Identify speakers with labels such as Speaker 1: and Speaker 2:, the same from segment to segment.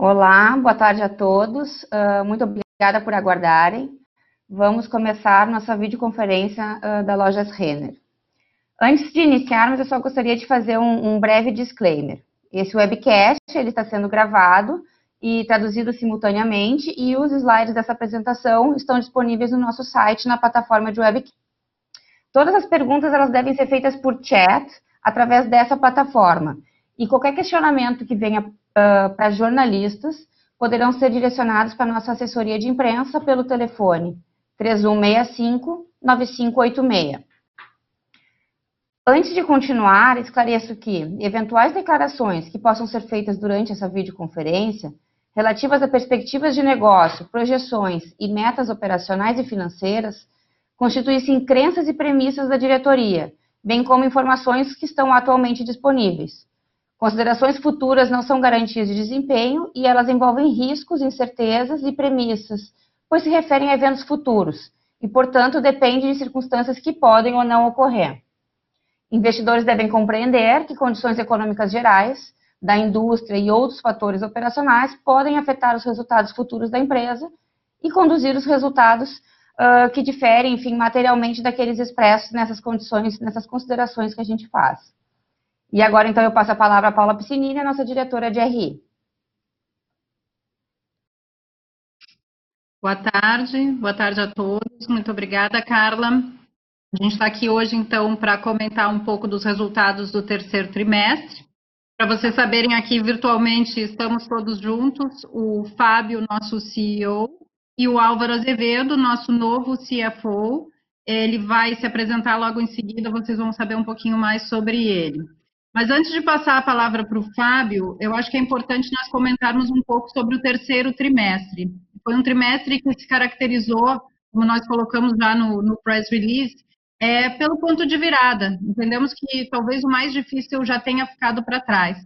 Speaker 1: Olá, boa tarde a todos. Uh, muito obrigada por aguardarem. Vamos começar nossa videoconferência uh, da Lojas Renner. Antes de iniciarmos, eu só gostaria de fazer um, um breve disclaimer. Esse webcast ele está sendo gravado e traduzido simultaneamente e os slides dessa apresentação estão disponíveis no nosso site na plataforma de webcast. Todas as perguntas elas devem ser feitas por chat através dessa plataforma e qualquer questionamento que venha uh, para jornalistas poderão ser direcionados para nossa assessoria de imprensa pelo telefone 3165 9586. Antes de continuar, esclareço que eventuais declarações que possam ser feitas durante essa videoconferência, relativas a perspectivas de negócio, projeções e metas operacionais e financeiras, constituem-se em crenças e premissas da diretoria, bem como informações que estão atualmente disponíveis. Considerações futuras não são garantias de desempenho e elas envolvem riscos, incertezas e premissas, pois se referem a eventos futuros e, portanto, dependem de circunstâncias que podem ou não ocorrer. Investidores devem compreender que condições econômicas gerais, da indústria e outros fatores operacionais podem afetar os resultados futuros da empresa e conduzir os resultados uh, que diferem, enfim, materialmente daqueles expressos nessas condições, nessas considerações que a gente faz. E agora, então, eu passo a palavra à Paula Piscinini, a nossa diretora de RI.
Speaker 2: Boa tarde, boa tarde a todos. Muito obrigada, Carla. A gente está aqui hoje, então, para comentar um pouco dos resultados do terceiro trimestre. Para vocês saberem, aqui virtualmente estamos todos juntos, o Fábio, nosso CEO, e o Álvaro Azevedo, nosso novo CFO. Ele vai se apresentar logo em seguida, vocês vão saber um pouquinho mais sobre ele. Mas antes de passar a palavra para o Fábio, eu acho que é importante nós comentarmos um pouco sobre o terceiro trimestre. Foi um trimestre que se caracterizou, como nós colocamos já no, no press release, é pelo ponto de virada. Entendemos que talvez o mais difícil já tenha ficado para trás.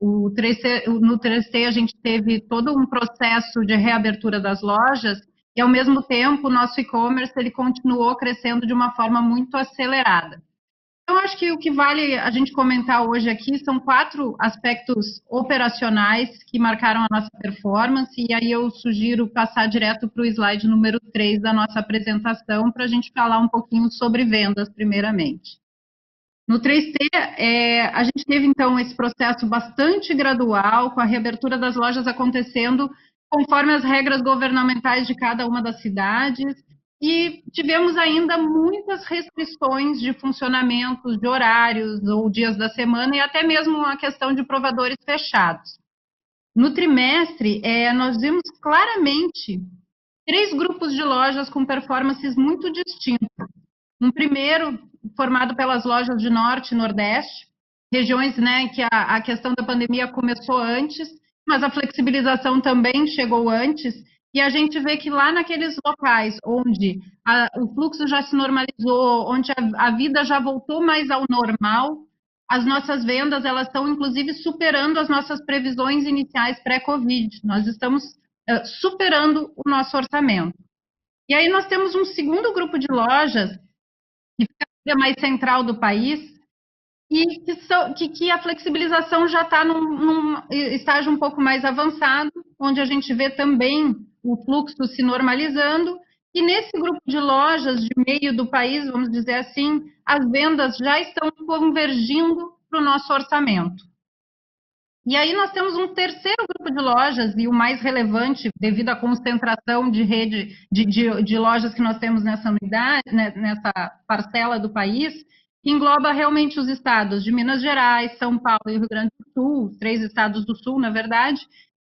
Speaker 2: O 3C, no 3T a gente teve todo um processo de reabertura das lojas e ao mesmo tempo o nosso e-commerce ele continuou crescendo de uma forma muito acelerada. Então, acho que o que vale a gente comentar hoje aqui são quatro aspectos operacionais que marcaram a nossa performance, e aí eu sugiro passar direto para o slide número 3 da nossa apresentação, para a gente falar um pouquinho sobre vendas, primeiramente. No 3T, é, a gente teve, então, esse processo bastante gradual, com a reabertura das lojas acontecendo conforme as regras governamentais de cada uma das cidades, e tivemos ainda muitas restrições de funcionamento, de horários ou dias da semana e até mesmo a questão de provadores fechados. No trimestre, é, nós vimos claramente três grupos de lojas com performances muito distintas. Um primeiro, formado pelas lojas de Norte e Nordeste, regiões né, que a, a questão da pandemia começou antes, mas a flexibilização também chegou antes, e a gente vê que lá naqueles locais onde a, o fluxo já se normalizou, onde a, a, vida já voltou mais ao normal, as nossas vendas elas estão inclusive superando as nossas previsões iniciais pré-Covid. Nós estamos uh, superando o nosso orçamento. E aí nós temos um segundo grupo de lojas que fica mais central do país e que, que, que a flexibilização já está num, num estágio um pouco mais avançado, onde a gente vê também o fluxo se normalizando. E nesse grupo de lojas de meio do país, vamos dizer assim, as vendas já estão convergindo para o nosso orçamento. E aí nós temos um terceiro grupo de lojas, e o mais relevante, devido à concentração de rede de, de, de lojas que nós temos nessa unidade, né, nessa parcela do país, que engloba realmente os estados de Minas Gerais, São Paulo e Rio Grande do Sul, três estados do Sul, na verdade,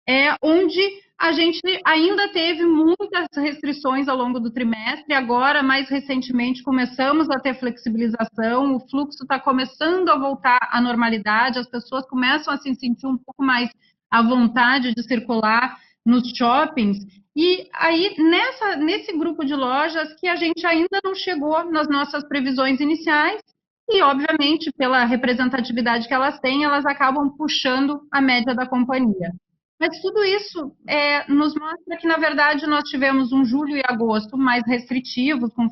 Speaker 2: é onde a gente ainda teve muitas restrições ao longo do trimestre, agora, mais recentemente, começamos a ter flexibilização, o fluxo está começando a voltar à normalidade, as pessoas começam a se sentir um pouco mais à vontade de circular nos shoppings. E aí, nessa, nesse grupo de lojas que a gente ainda não chegou nas nossas previsões iniciais, e, obviamente, pela representatividade que elas têm, elas acabam puxando a média da companhia. Mas tudo isso é, nos mostra que, na verdade, nós tivemos um julho e agosto mais restritivos, com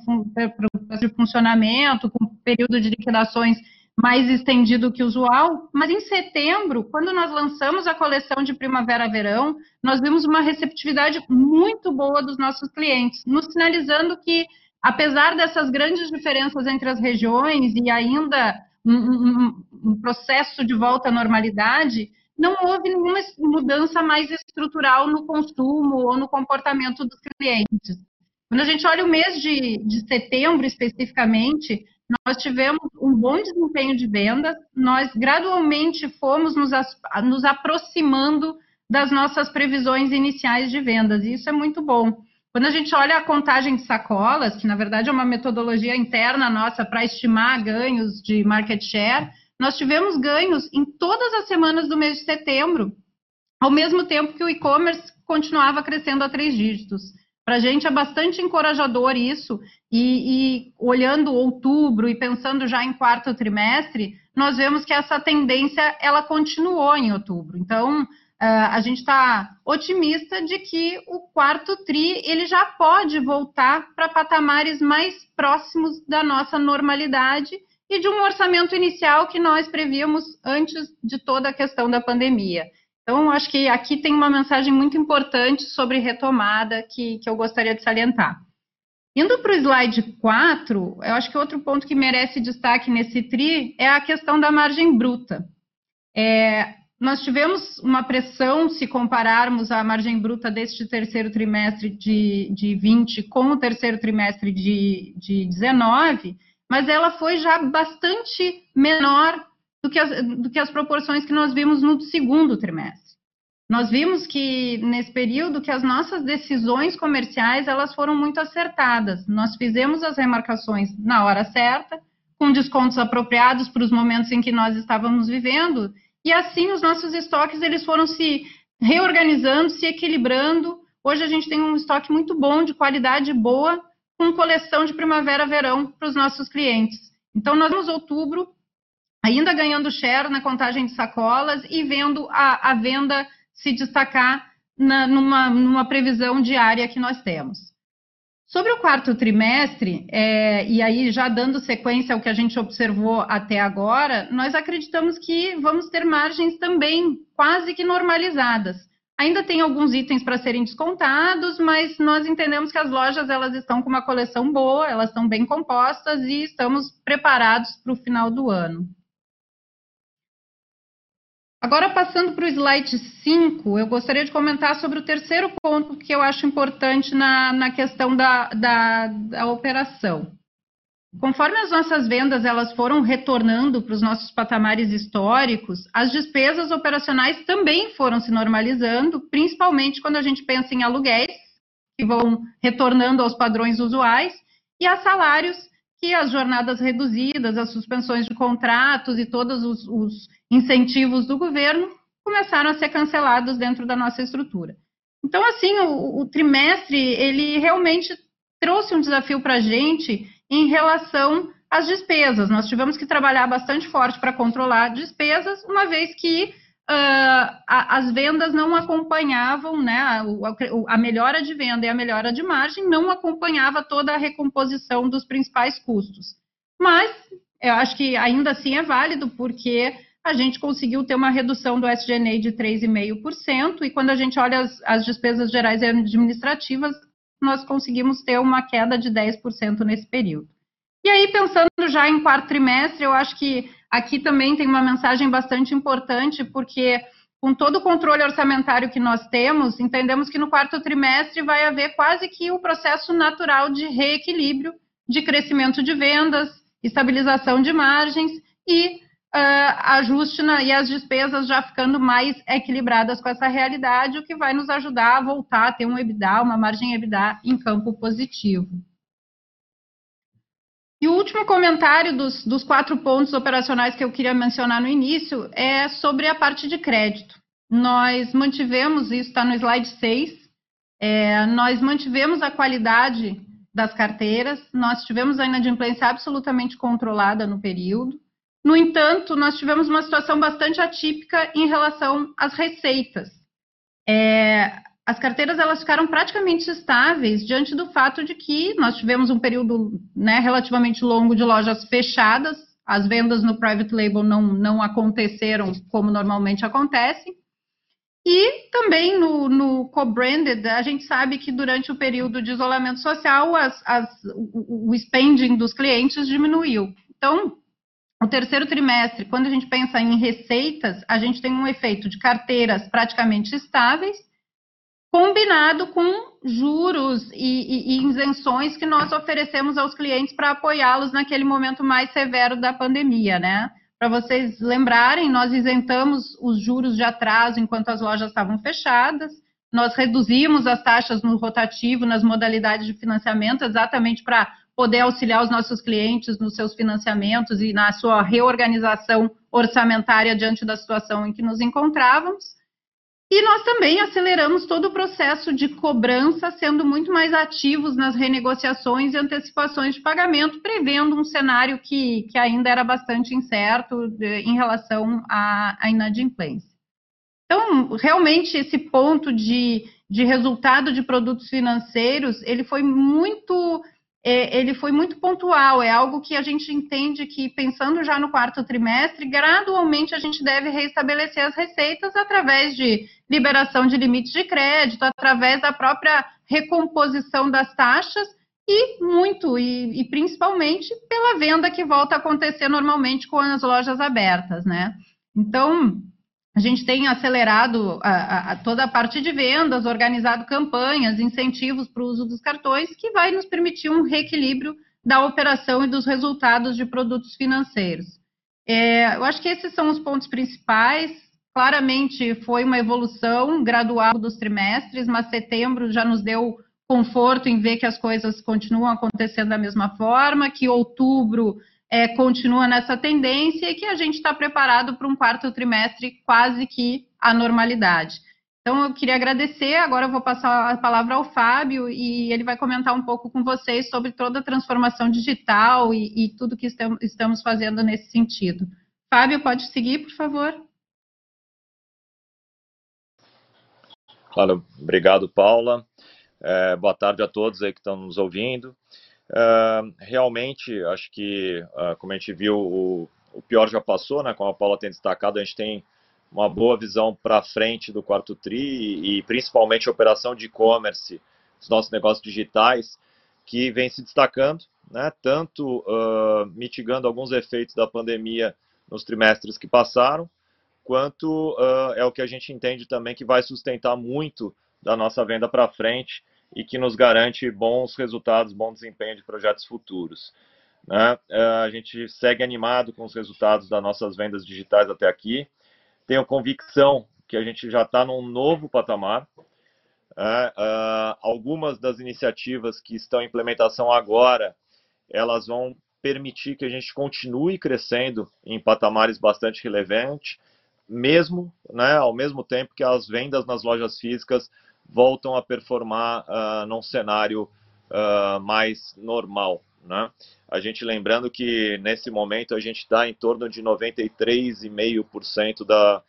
Speaker 2: de funcionamento, com período de liquidações mais estendido que o usual, mas em setembro, quando nós lançamos a coleção de primavera-verão, nós vimos uma receptividade muito boa dos nossos clientes, nos sinalizando que, apesar dessas grandes diferenças entre as regiões e ainda um, um, um processo de volta à normalidade, não houve nenhuma mudança mais estrutural no consumo ou no comportamento dos clientes. Quando a gente olha o mês de, de setembro especificamente, nós tivemos um bom desempenho de vendas, nós gradualmente fomos nos, nos aproximando das nossas previsões iniciais de vendas, e isso é muito bom. Quando a gente olha a contagem de sacolas, que na verdade é uma metodologia interna nossa para estimar ganhos de market share, nós tivemos ganhos em todas as semanas do mês de setembro, ao mesmo tempo que o e-commerce continuava crescendo a três dígitos. Para a gente é bastante encorajador isso, e, e, olhando outubro e pensando já em quarto trimestre, nós vemos que essa tendência ela continuou em outubro. Então, uh, a gente está otimista de que o quarto tri ele já pode voltar para patamares mais próximos da nossa normalidade e de um orçamento inicial que nós prevíamos antes de toda a questão da pandemia. Então, acho que aqui tem uma mensagem muito importante sobre retomada que, que eu gostaria de salientar. Indo para o slide 4, eu acho que outro ponto que merece destaque nesse TRI é a questão da margem bruta. É, nós tivemos uma pressão, se compararmos a margem bruta deste terceiro trimestre de, de 20 com o terceiro trimestre de, de 19, mas ela foi já bastante menor do que, as, do que as proporções que nós vimos no segundo trimestre. Nós vimos que nesse período que as nossas decisões comerciais elas foram muito acertadas. Nós fizemos as remarcações na hora certa, com descontos apropriados para os momentos em que nós estávamos vivendo, e assim os nossos estoques eles foram se reorganizando, se equilibrando. Hoje a gente tem um estoque muito bom, de qualidade boa, com coleção de primavera-verão para os nossos clientes. Então, nós vamos outubro ainda ganhando share na contagem de sacolas e vendo a, a venda se destacar na, numa, numa previsão diária que nós temos. Sobre o quarto trimestre, é, e aí já dando sequência ao que a gente observou até agora, nós acreditamos que vamos ter margens também quase que normalizadas. Ainda tem alguns itens para serem descontados, mas nós entendemos que as lojas elas estão com uma coleção boa, elas estão bem compostas e estamos preparados para o final do ano. Agora, passando para o slide 5, eu gostaria de comentar sobre o terceiro ponto que eu acho importante na, na questão da, da, da operação. Conforme as nossas vendas elas foram retornando para os nossos patamares históricos, as despesas operacionais também foram se normalizando, principalmente quando a gente pensa em aluguéis, que vão retornando aos padrões usuais, e a salários, que as jornadas reduzidas, as suspensões de contratos e todos os, os incentivos do governo começaram a ser cancelados dentro da nossa estrutura. Então, assim, o, o trimestre, ele realmente trouxe um desafio para a gente em relação às despesas. Nós tivemos que trabalhar bastante forte para controlar despesas, uma vez que uh, a, as vendas não acompanhavam, né, a, a, melhora de venda e a melhora de margem não acompanhava toda a recomposição dos principais custos. Mas eu acho que ainda assim é válido, porque a gente conseguiu ter uma redução do SGNA de 3,5%, e quando a gente olha as, as despesas gerais e administrativas, nós conseguimos ter uma queda de 10% nesse período. E aí, pensando já em quarto trimestre, eu acho que aqui também tem uma mensagem bastante importante, porque com todo o controle orçamentário que nós temos, entendemos que no quarto trimestre vai haver quase que o processo natural de reequilíbrio, de crescimento de vendas, estabilização de margens e ajuste na, e as despesas já ficando mais equilibradas com essa realidade, o que vai nos ajudar a voltar a ter um EBITDA, uma margem EBITDA em campo positivo. E o último comentário dos, dos quatro pontos operacionais que eu queria mencionar no início é sobre a parte de crédito. Nós mantivemos, isso está no slide 6, é, nós mantivemos a qualidade das carteiras, nós tivemos a inadimplência absolutamente controlada no período, no entanto, nós tivemos uma situação bastante atípica em relação às receitas. É, as carteiras elas ficaram praticamente estáveis diante do fato de que nós tivemos um período né, relativamente longo de lojas fechadas as vendas no private label não, não aconteceram como normalmente acontecem. E também no, no co-branded, a gente sabe que durante o período de isolamento social, as, as, o, o spending dos clientes diminuiu. Então, o terceiro trimestre, quando a gente pensa em receitas, a gente tem um efeito de carteiras praticamente estáveis, combinado com juros e, e, e isenções que nós oferecemos aos clientes para apoiá-los naquele momento mais severo da pandemia, né? Para vocês lembrarem, nós isentamos os juros de atraso enquanto as lojas estavam fechadas, nós reduzimos as taxas no rotativo, nas modalidades de financiamento, exatamente para poder auxiliar os nossos clientes nos seus financiamentos e na sua reorganização orçamentária diante da situação em que nos encontrávamos. E nós também aceleramos todo o processo de cobrança, sendo muito mais ativos nas renegociações e antecipações de pagamento, prevendo um cenário que, que ainda era bastante incerto de, em relação à, à inadimplência. Então, realmente, esse ponto de, de resultado de produtos financeiros, ele foi muito é, ele foi muito pontual, é algo que a gente entende que, pensando já no quarto trimestre, gradualmente a gente deve reestabelecer as receitas através de liberação de limites de crédito, através da própria recomposição das taxas e muito, e, e principalmente pela venda que volta a acontecer normalmente com as lojas abertas, né? Então, a gente tem acelerado a, a, toda a parte de vendas, organizado campanhas, incentivos para o uso dos cartões, que vai nos permitir um reequilíbrio da operação e dos resultados de produtos financeiros. É, eu acho que esses são os pontos principais. Claramente foi uma evolução gradual dos trimestres, mas setembro já nos deu conforto em ver que as coisas continuam acontecendo da mesma forma, que outubro é, continua nessa tendência e que a gente está preparado para um quarto trimestre quase que a normalidade. Então, eu queria agradecer. Agora eu vou passar a palavra ao Fábio e ele vai comentar um pouco com vocês sobre toda a transformação digital e, e tudo que estamos fazendo nesse sentido. Fábio, pode seguir, por favor.
Speaker 3: Claro, obrigado, Paula. É, boa tarde a todos aí que estão nos ouvindo. Uh, realmente, acho que, uh, como a gente viu, o, o, pior já passou, né? Como a Paula tem destacado, a gente tem uma boa visão para frente do quarto TRI e, e principalmente a operação de e-commerce, dos nossos negócios digitais, que vem se destacando, né? Tanto uh, mitigando alguns efeitos da pandemia nos trimestres que passaram, quanto é o que a gente entende também que vai sustentar muito da nossa venda para frente e que nos garante bons resultados, bom desempenho de projetos futuros. Né? É, a gente segue animado com os resultados das nossas vendas digitais até aqui. Tenho convicção que a gente já está num novo patamar. É, uh, algumas das iniciativas que estão em implementação agora, elas vão permitir que a gente continue crescendo em patamares bastante relevantes, mesmo, né, ao mesmo tempo que as vendas nas lojas físicas voltam a performar uh, num cenário uh, mais normal. Né? A gente lembrando que nesse momento a gente está em torno de 93,5% da,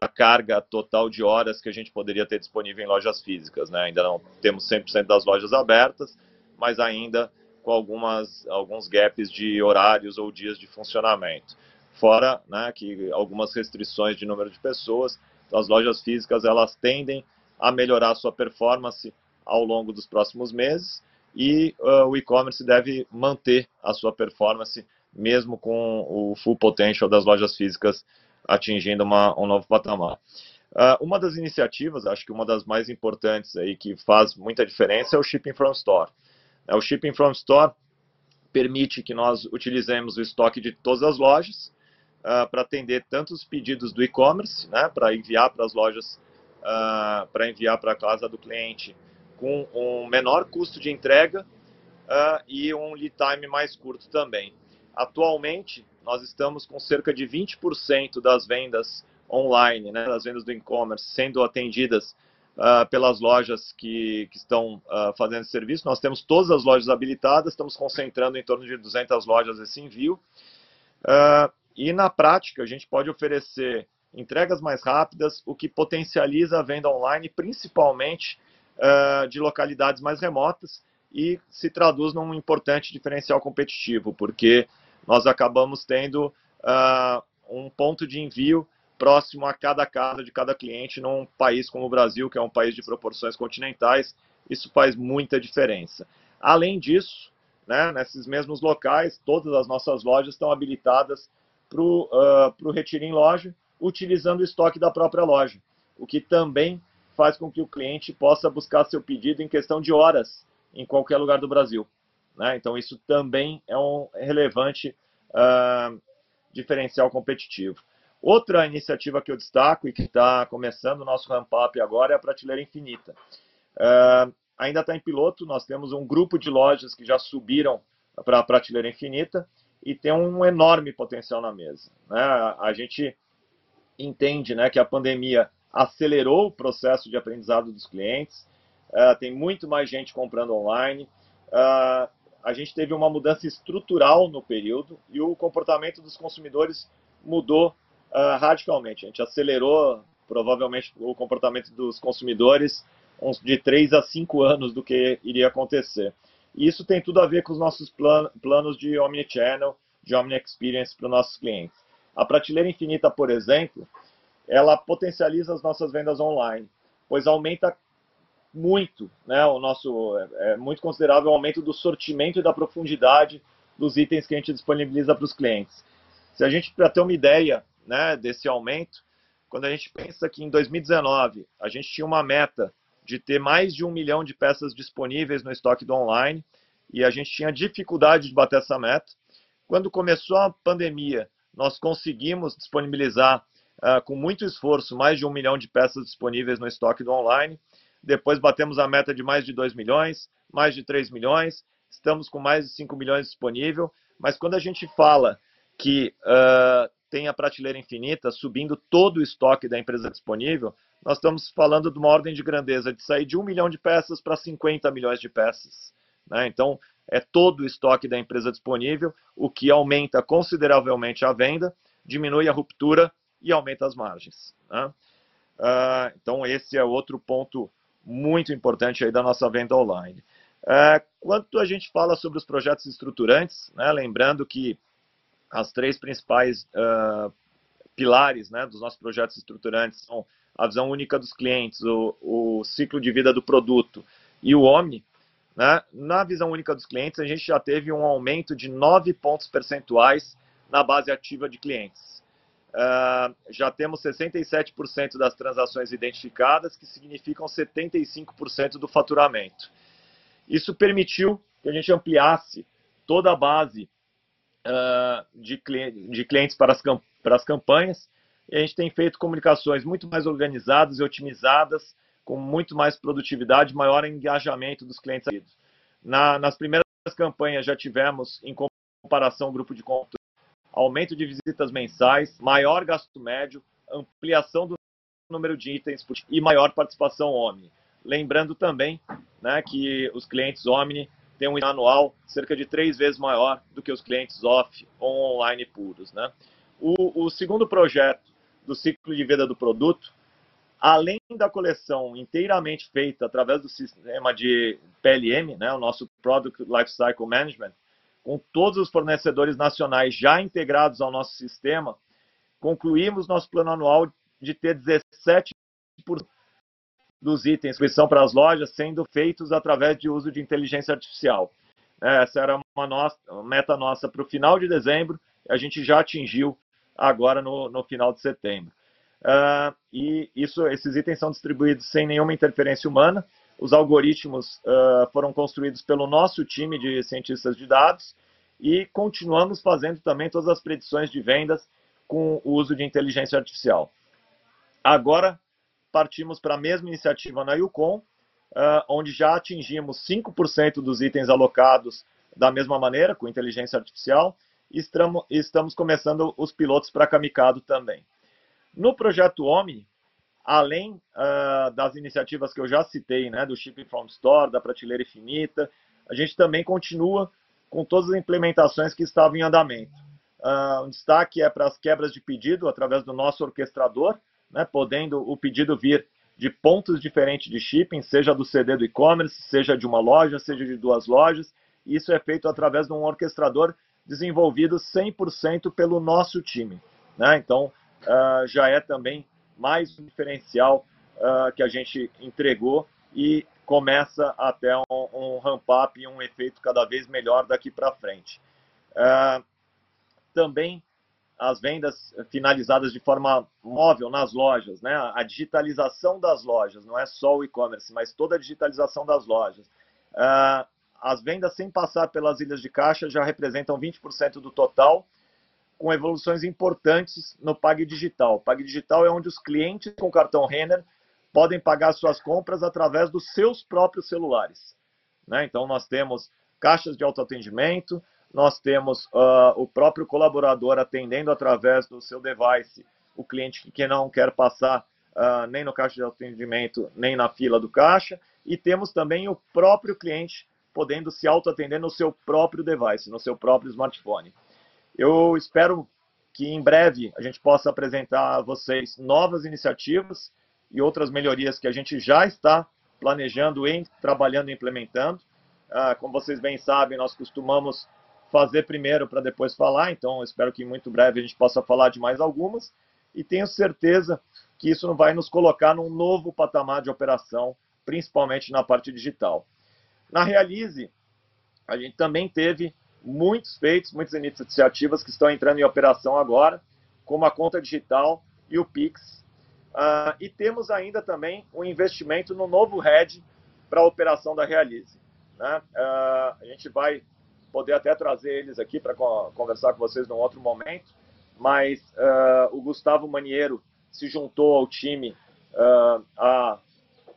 Speaker 3: da carga total de horas que a gente poderia ter disponível em lojas físicas. Né? Ainda não temos 100% das lojas abertas, mas ainda com algumas, alguns gaps de horários ou dias de funcionamento. Fora né, que algumas restrições de número de pessoas, então as lojas físicas elas tendem a melhorar sua performance ao longo dos próximos meses e uh, o e-commerce deve manter a sua performance mesmo com o full potential das lojas físicas atingindo uma, um novo patamar. Uh, uma das iniciativas, acho que uma das mais importantes aí que faz muita diferença é o Shipping from Store. É, o Shipping from Store permite que nós utilizemos o estoque de todas as lojas uh, para atender tanto os pedidos do e-commerce, né, para enviar para as lojas uh, para enviar para a casa do cliente com um menor custo de entrega uh, e um lead time mais curto também. Atualmente, nós estamos com cerca de 20% das vendas online, né, das vendas do e-commerce, sendo atendidas uh, pelas lojas que, que estão uh, fazendo serviço. Nós temos todas as lojas habilitadas, estamos concentrando em torno de 200 lojas esse envio. Uh, e na prática, a gente pode oferecer entregas mais rápidas, o que potencializa a venda online, principalmente uh, de localidades mais remotas, e se traduz num importante diferencial competitivo, porque nós acabamos tendo uh, um ponto de envio próximo a cada casa de cada cliente num país como o Brasil, que é um país de proporções continentais, isso faz muita diferença. Além disso, né, nesses mesmos locais, todas as nossas lojas estão habilitadas para o uh, retiro em loja, utilizando o estoque da própria loja, o que também faz com que o cliente possa buscar seu pedido em questão de horas em qualquer lugar do Brasil. Né? Então, isso também é um relevante uh, diferencial competitivo. Outra iniciativa que eu destaco e que está começando o nosso ramp-up agora é a Prateleira Infinita. Uh, ainda está em piloto, nós temos um grupo de lojas que já subiram para a Prateleira Infinita e tem um enorme potencial na mesa. Né? A gente entende né, que a pandemia acelerou o processo de aprendizado dos clientes, uh, tem muito mais gente comprando online, uh, a gente teve uma mudança estrutural no período e o comportamento dos consumidores mudou uh, radicalmente. A gente acelerou provavelmente o comportamento dos consumidores uns de 3 a 5 anos do que iria acontecer. E isso tem tudo a ver com os nossos plan planos de Omnichannel, de Omni Experience para os nossos clientes. A prateleira infinita, por exemplo, ela potencializa as nossas vendas online, pois aumenta muito, né, o nosso é, é muito considerável o aumento do sortimento e da profundidade dos itens que a gente disponibiliza para os clientes. Se a gente para ter uma ideia, né, desse aumento, quando a gente pensa que em 2019 a gente tinha uma meta de ter mais de um milhão de peças disponíveis no estoque do online e a gente tinha dificuldade de bater essa meta. Quando começou a pandemia, nós conseguimos disponibilizar uh, com muito esforço mais de um milhão de peças disponíveis no estoque do online. Depois batemos a meta de mais de 2 milhões, mais de 3 milhões, estamos com mais de 5 milhões disponível. Mas quando a gente fala que uh, tem a prateleira infinita, subindo todo o estoque da empresa disponível, nós estamos falando de uma ordem de grandeza de sair de 1 milhão de peças para 50 milhões de peças. Né? Então, é todo o estoque da empresa disponível, o que aumenta consideravelmente a venda, diminui a ruptura e aumenta as margens. Né? Uh, então, esse é outro ponto muito importante aí da nossa venda online. Uh, quando a gente fala sobre os projetos estruturantes, né, lembrando que as três principais uh, pilares né, dos nossos projetos estruturantes são a visão única dos clientes, o, o ciclo de vida do produto e o Omni. Né? Na visão única dos clientes, a gente já teve um aumento de 9 pontos percentuais na base ativa de clientes. Uh, já temos 67% das transações identificadas, que significam 75% do faturamento. Isso permitiu que a gente ampliasse toda a base uh, de, de, clientes para as, para as campanhas. E a gente tem feito comunicações muito mais organizadas e otimizadas, com muito mais produtividade, maior engajamento dos clientes. Na, nas primeiras campanhas já tivemos, em comparação grupo de conta, aumento de visitas mensais, maior gasto médio, ampliação do número de itens e maior participação Omni. Lembrando também né, que os clientes Omni tem um anual cerca de três vezes maior do que os clientes off ou online puros. Né? O, o segundo projeto do ciclo de vida do produto, além da coleção inteiramente feita através do sistema de PLM, né, o nosso Product Lifecycle Management, com todos os fornecedores nacionais já integrados ao nosso sistema, concluímos nosso plano anual de ter 17% dos itens que são para as lojas sendo feitos através de uso de inteligência artificial. É, essa era uma, nossa, uma meta nossa para o final de dezembro, a gente já atingiu agora no, no final de setembro. Uh, e isso, esses itens são distribuídos sem nenhuma interferência humana. Os algoritmos uh, foram construídos pelo nosso time de cientistas de dados e continuamos fazendo também todas as predições de vendas com o uso de inteligência artificial. Agora, partimos para a mesma iniciativa na Yukon, uh, onde já atingimos 5% dos itens alocados da mesma maneira, com inteligência artificial, e estamos, estamos começando os pilotos para Kamikado também. No projeto OMI, além uh, das iniciativas que eu já citei, né, do Shipping from Store, da prateleira infinita, a gente também continua com todas as implementações que estavam em andamento. Uh, um destaque é para as quebras de pedido através do nosso orquestrador, né, podendo o pedido vir de pontos diferentes de shipping, seja do CD do e-commerce, seja de uma loja, seja de duas lojas. Isso é feito através de um orquestrador desenvolvidos 100% pelo nosso time. Né? Então, uh, já é também mais um diferencial uh, que a gente entregou e começa até um, um ramp-up e um efeito cada vez melhor daqui para frente. Uh, também as vendas finalizadas de forma móvel nas lojas, né? a digitalização das lojas, não é só o e-commerce, mas toda a digitalização das lojas. Uh, as vendas sem passar pelas ilhas de caixa já representam 20% do total, com evoluções importantes no Pag Digital. Pag Digital é onde os clientes com cartão Renner podem pagar suas compras através dos seus próprios celulares. Né? Então, nós temos caixas de autoatendimento, nós temos uh, o próprio colaborador atendendo através do seu device o cliente que não quer passar uh, nem no caixa de atendimento, nem na fila do caixa, e temos também o próprio cliente podendo se autoatender no seu próprio device, no seu próprio smartphone. Eu espero que em breve a gente possa apresentar a vocês novas iniciativas e outras melhorias que a gente já está planejando e trabalhando e implementando. Uh, como vocês bem sabem, nós costumamos fazer primeiro para depois falar, então espero que muito breve a gente possa falar de mais algumas e tenho certeza que isso vai nos colocar num novo patamar de operação, principalmente na parte digital. Na Realize, a gente também teve muitos feitos, muitas iniciativas que estão entrando em operação agora, como a conta digital e o Pix. Uh, e temos ainda também um investimento no novo head para a operação da Realize. Né? Uh, a gente vai poder até trazer eles aqui para conversar com vocês num outro momento, mas uh, o Gustavo Maniero se juntou ao time há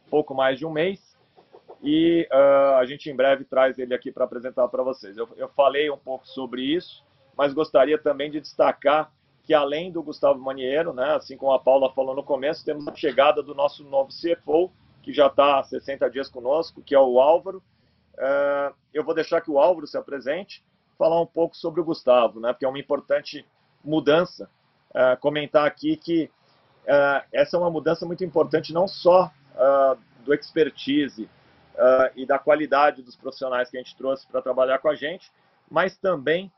Speaker 3: pouco mais de um mês e uh, a gente em breve traz ele aqui para apresentar para vocês. Eu, eu, falei um pouco sobre isso, mas gostaria também de destacar que além do Gustavo Maniero, né, assim como a Paula falou no começo, temos a chegada do nosso novo CFO, que já está há 60 dias conosco, que é o Álvaro, Uh, eu vou deixar que o Álvaro se apresente, falar um pouco sobre o Gustavo, né, porque é uma importante mudança. Uh, comentar aqui que essa é uma mudança muito importante, não só do expertise e da qualidade dos profissionais que a gente trouxe para trabalhar com a gente, mas também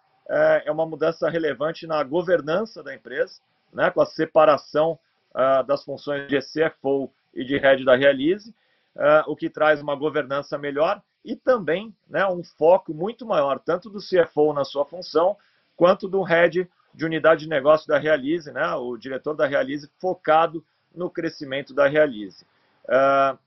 Speaker 3: é uma mudança relevante na governança da empresa, né, com a separação das funções de CFO e de head da Realize, o que traz uma governança melhor e também né, um foco muito maior, tanto do CFO na sua função, quanto do head de unidade de negócio da Realize, né, o diretor da Realize, focado no crescimento da Realize. Uh,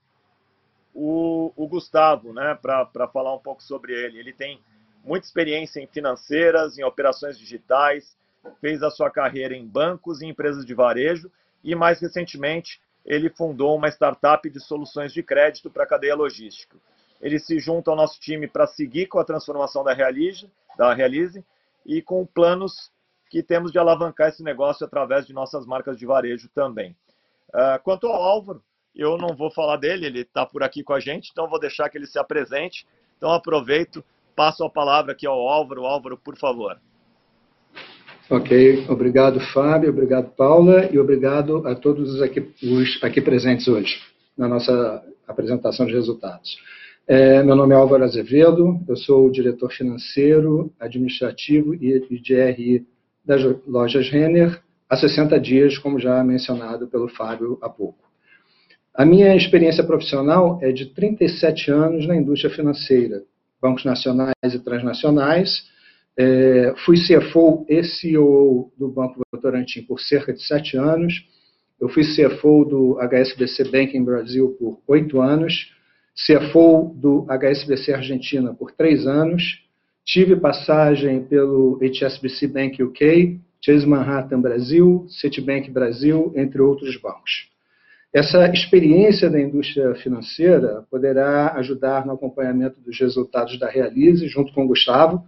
Speaker 3: o, o, Gustavo, né, para falar um pouco sobre ele, ele tem muita experiência em financeiras, em operações digitais, fez a sua carreira em bancos e empresas de varejo e, mais recentemente, ele fundou uma startup de soluções de crédito para a cadeia logística ele se junta ao nosso time para seguir com a transformação da Realize, da Realize e com planos que temos de alavancar esse negócio através de nossas marcas de varejo também. Uh, quanto ao Álvaro, eu não vou falar dele, ele está por aqui com a gente, então vou deixar que ele se apresente. Então aproveito, passo a palavra aqui ao Álvaro. Álvaro, por favor.
Speaker 4: Ok, obrigado Fábio, obrigado Paula e obrigado a todos os aqui, os aqui presentes hoje na nossa apresentação de resultados. É, meu nome é Álvaro Azevedo, eu sou o diretor financeiro, administrativo e de RI das lojas Renner há 60 dias, como já mencionado pelo Fábio há pouco. A minha experiência profissional é de 37 anos na indústria financeira, bancos nacionais e transnacionais. É, fui CFO e CEO do Banco Votorantim por cerca de 7 anos. Eu fui CFO do HSBC Bank em Brasil por 8 anos CFO do HSBC Argentina por três anos, tive passagem pelo HSBC Bank UK, Chase Manhattan Brasil, Citibank Brasil, entre outros bancos. Essa experiência da indústria financeira poderá ajudar no acompanhamento dos resultados da Realize, junto com o Gustavo,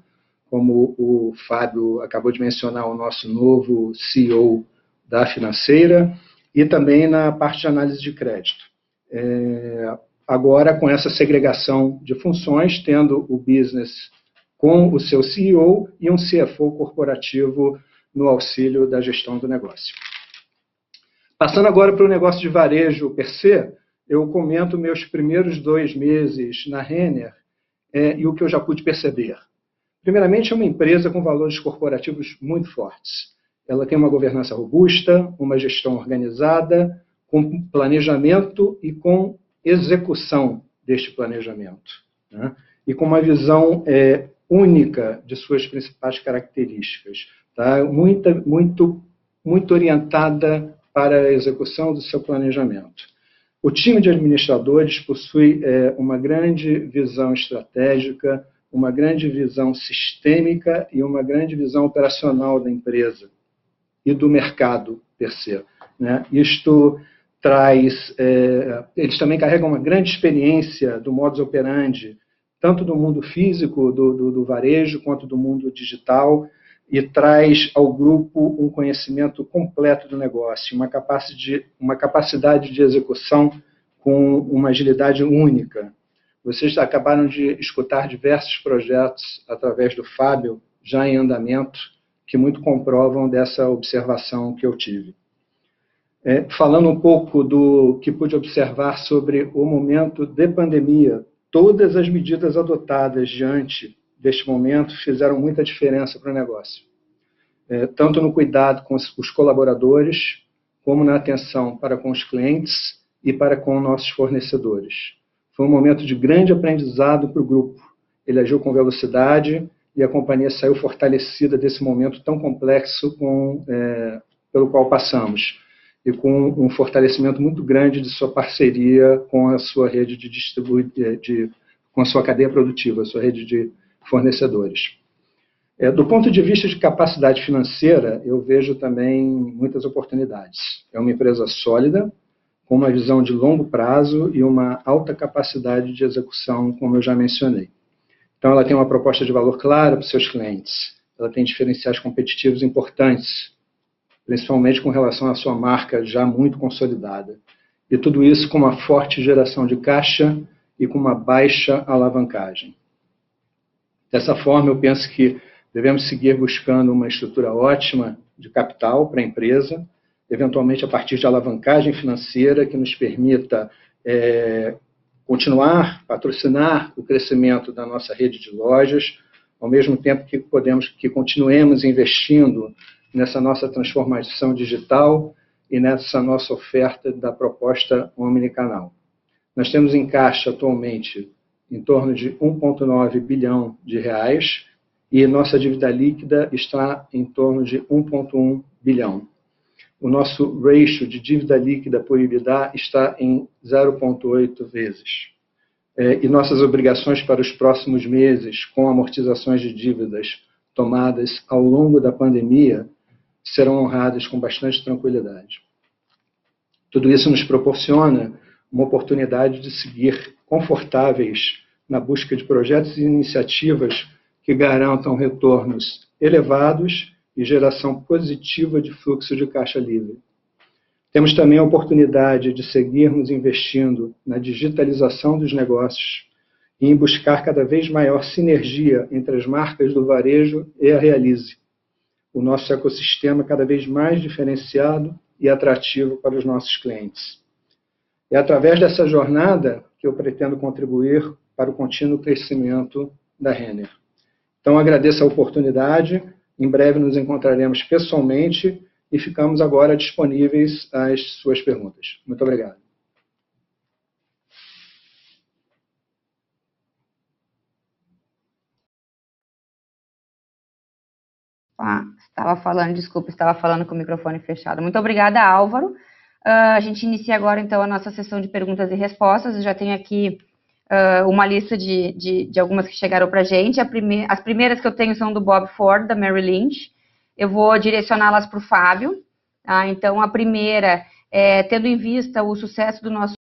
Speaker 4: como o Fábio acabou de mencionar, o nosso novo CEO da financeira, e também na parte de análise de crédito. É, agora com essa segregação de funções, tendo o business com o seu CEO e um CFO corporativo no auxílio da gestão do negócio. Passando agora para o negócio de varejo per se, eu comento meus primeiros dois meses na Renner é, e o que eu já pude perceber. Primeiramente, é uma empresa com valores corporativos muito fortes. Ela tem uma governança robusta, uma gestão organizada, com planejamento e com execução deste planejamento. Né? E com uma visão é, única de suas principais características. Tá? Muita, muito, muito orientada para a execução do seu planejamento. O time de administradores possui é, uma grande visão estratégica, uma grande visão sistêmica e uma grande visão operacional da empresa e do mercado per se. Né? Isto traz, é, eles também carregam uma grande experiência do modus operandi, tanto do mundo físico, do, do, do varejo, quanto do mundo digital, e traz ao grupo um conhecimento completo do negócio, uma capacidade, uma capacidade de execução com uma agilidade única. Vocês acabaram de escutar diversos projetos através do Fábio, já em andamento, que muito comprovam dessa observação que eu tive. É, falando um pouco do que pude observar sobre o momento de pandemia, todas as medidas adotadas diante deste momento fizeram muita diferença para o negócio. É, tanto no cuidado com os colaboradores, como na atenção para com os clientes e para com nossos fornecedores. Foi um momento de grande aprendizado para o grupo. Ele agiu com velocidade e a companhia saiu fortalecida desse momento tão complexo com, é, pelo qual passamos e com um fortalecimento muito grande de sua parceria com a sua rede de distribuição, de, com a sua cadeia produtiva, sua rede de fornecedores. É, do ponto de vista de capacidade financeira, eu vejo também muitas oportunidades. É uma empresa sólida, com uma visão de longo prazo e uma alta capacidade de execução, como eu já mencionei. Então, ela tem uma proposta de valor clara para os seus clientes. Ela tem diferenciais competitivos importantes, principalmente com relação à sua marca já muito consolidada. E tudo isso com uma forte geração de caixa e com uma baixa alavancagem. Dessa forma, eu penso que devemos seguir buscando uma estrutura ótima de capital para a empresa, eventualmente a partir de alavancagem financeira que nos permita é, continuar, patrocinar o crescimento da nossa rede de lojas, ao mesmo tempo que podemos que continuemos investindo nessa nossa transformação digital e nessa nossa oferta da proposta omnicanal. Nós temos em caixa atualmente em torno de 1,9 bilhão de reais e nossa dívida líquida está em torno de 1,1 bilhão o nosso ratio de dívida líquida por EBITDA está em 0,8 vezes. É, e nossas obrigações para os próximos meses, com amortizações de dívidas tomadas ao longo da pandemia, serão honradas com bastante tranquilidade. Tudo isso nos proporciona uma oportunidade de seguir confortáveis na busca de projetos e iniciativas que garantam retornos elevados e geração positiva de fluxo de caixa livre. Temos também a oportunidade de seguirmos investindo na digitalização dos negócios e em buscar cada vez maior sinergia entre as marcas do varejo e a Realize, o nosso ecossistema cada vez mais diferenciado e atrativo para os nossos clientes. É através dessa jornada que eu pretendo contribuir para o contínuo crescimento da Renner. Então, agradeço a oportunidade em breve nos encontraremos pessoalmente e ficamos agora disponíveis às suas perguntas. Muito obrigado.
Speaker 1: Ah, estava falando, desculpa, estava falando com o microfone fechado. Muito obrigada, Álvaro. Uh, a gente inicia agora, então, a nossa sessão de perguntas e respostas. Eu já tenho aqui uh, uma lista de, de, de, algumas que chegaram para a gente. Prime as primeiras que eu tenho são do Bob Ford, da Mary Lynch. Eu vou direcioná-las para o Fábio. Tá? Então, a primeira, é, tendo em vista o sucesso do nosso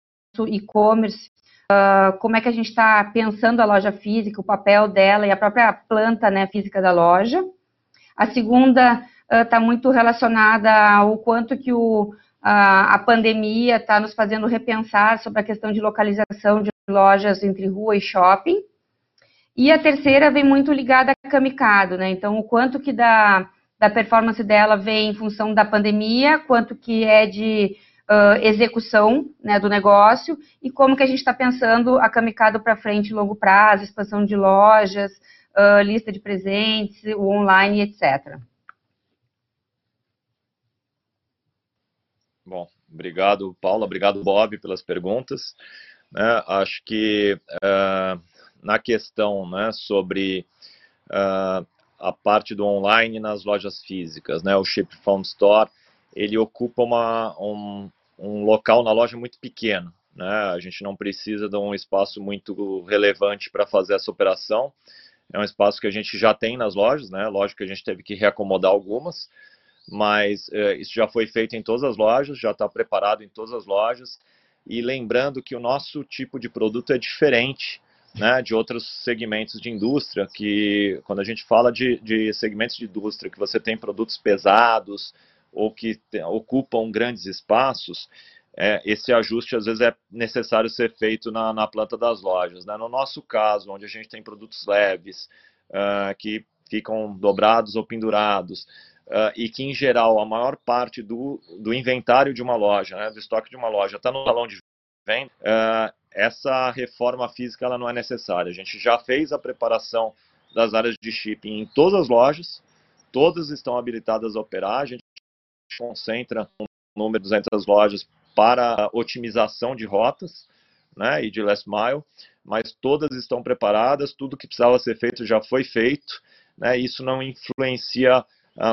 Speaker 1: e-commerce, uh, como é que a gente está pensando a loja física, o papel dela e a própria planta né, física da loja. A segunda está uh, muito relacionada ao quanto que o, a pandemia está nos fazendo repensar sobre a questão de localização de lojas entre rua e shopping. E a terceira vem muito ligada a Kamikado, né? Então, o quanto que da, da performance dela vem em função da pandemia, quanto que é de uh, execução né, do negócio e como que a gente está pensando a Kamikado para frente, longo prazo, expansão de lojas, uh, lista de presentes, o online, etc.
Speaker 3: Bom, obrigado, Paula, obrigado, Bob, pelas perguntas. Né, acho que uh, na questão né, sobre uh, a parte do online nas lojas físicas, né, o Chip Phone Store, ele ocupa uma, um, um local na loja muito pequeno. Né? A gente não precisa de um espaço muito relevante para fazer essa operação. É um espaço que a gente já tem nas lojas, né? Lógico que a gente teve que reacomodar algumas, mas é, isso já foi feito em todas as lojas, já está preparado em todas as lojas. E lembrando que o nosso tipo de produto é diferente né, de outros segmentos de indústria, que quando a gente fala de, de segmentos de indústria, que você tem produtos pesados ou que te, ocupam grandes espaços, é, esse ajuste às vezes é necessário ser feito na, na planta das lojas. Né? No nosso caso, onde a gente tem produtos leves, uh, que ficam dobrados ou pendurados, uh, e que, em geral, a maior parte do, do inventário de uma loja, né, do estoque de uma loja, está no salão de venda, uh, essa reforma física ela não é necessária. A gente já fez a preparação das áreas de shipping em todas as lojas, todas estão habilitadas a operar, a gente concentra um número de 200 lojas para otimização de rotas né, e de last mile, mas todas estão preparadas, tudo que precisava ser feito já foi feito, né, isso não influencia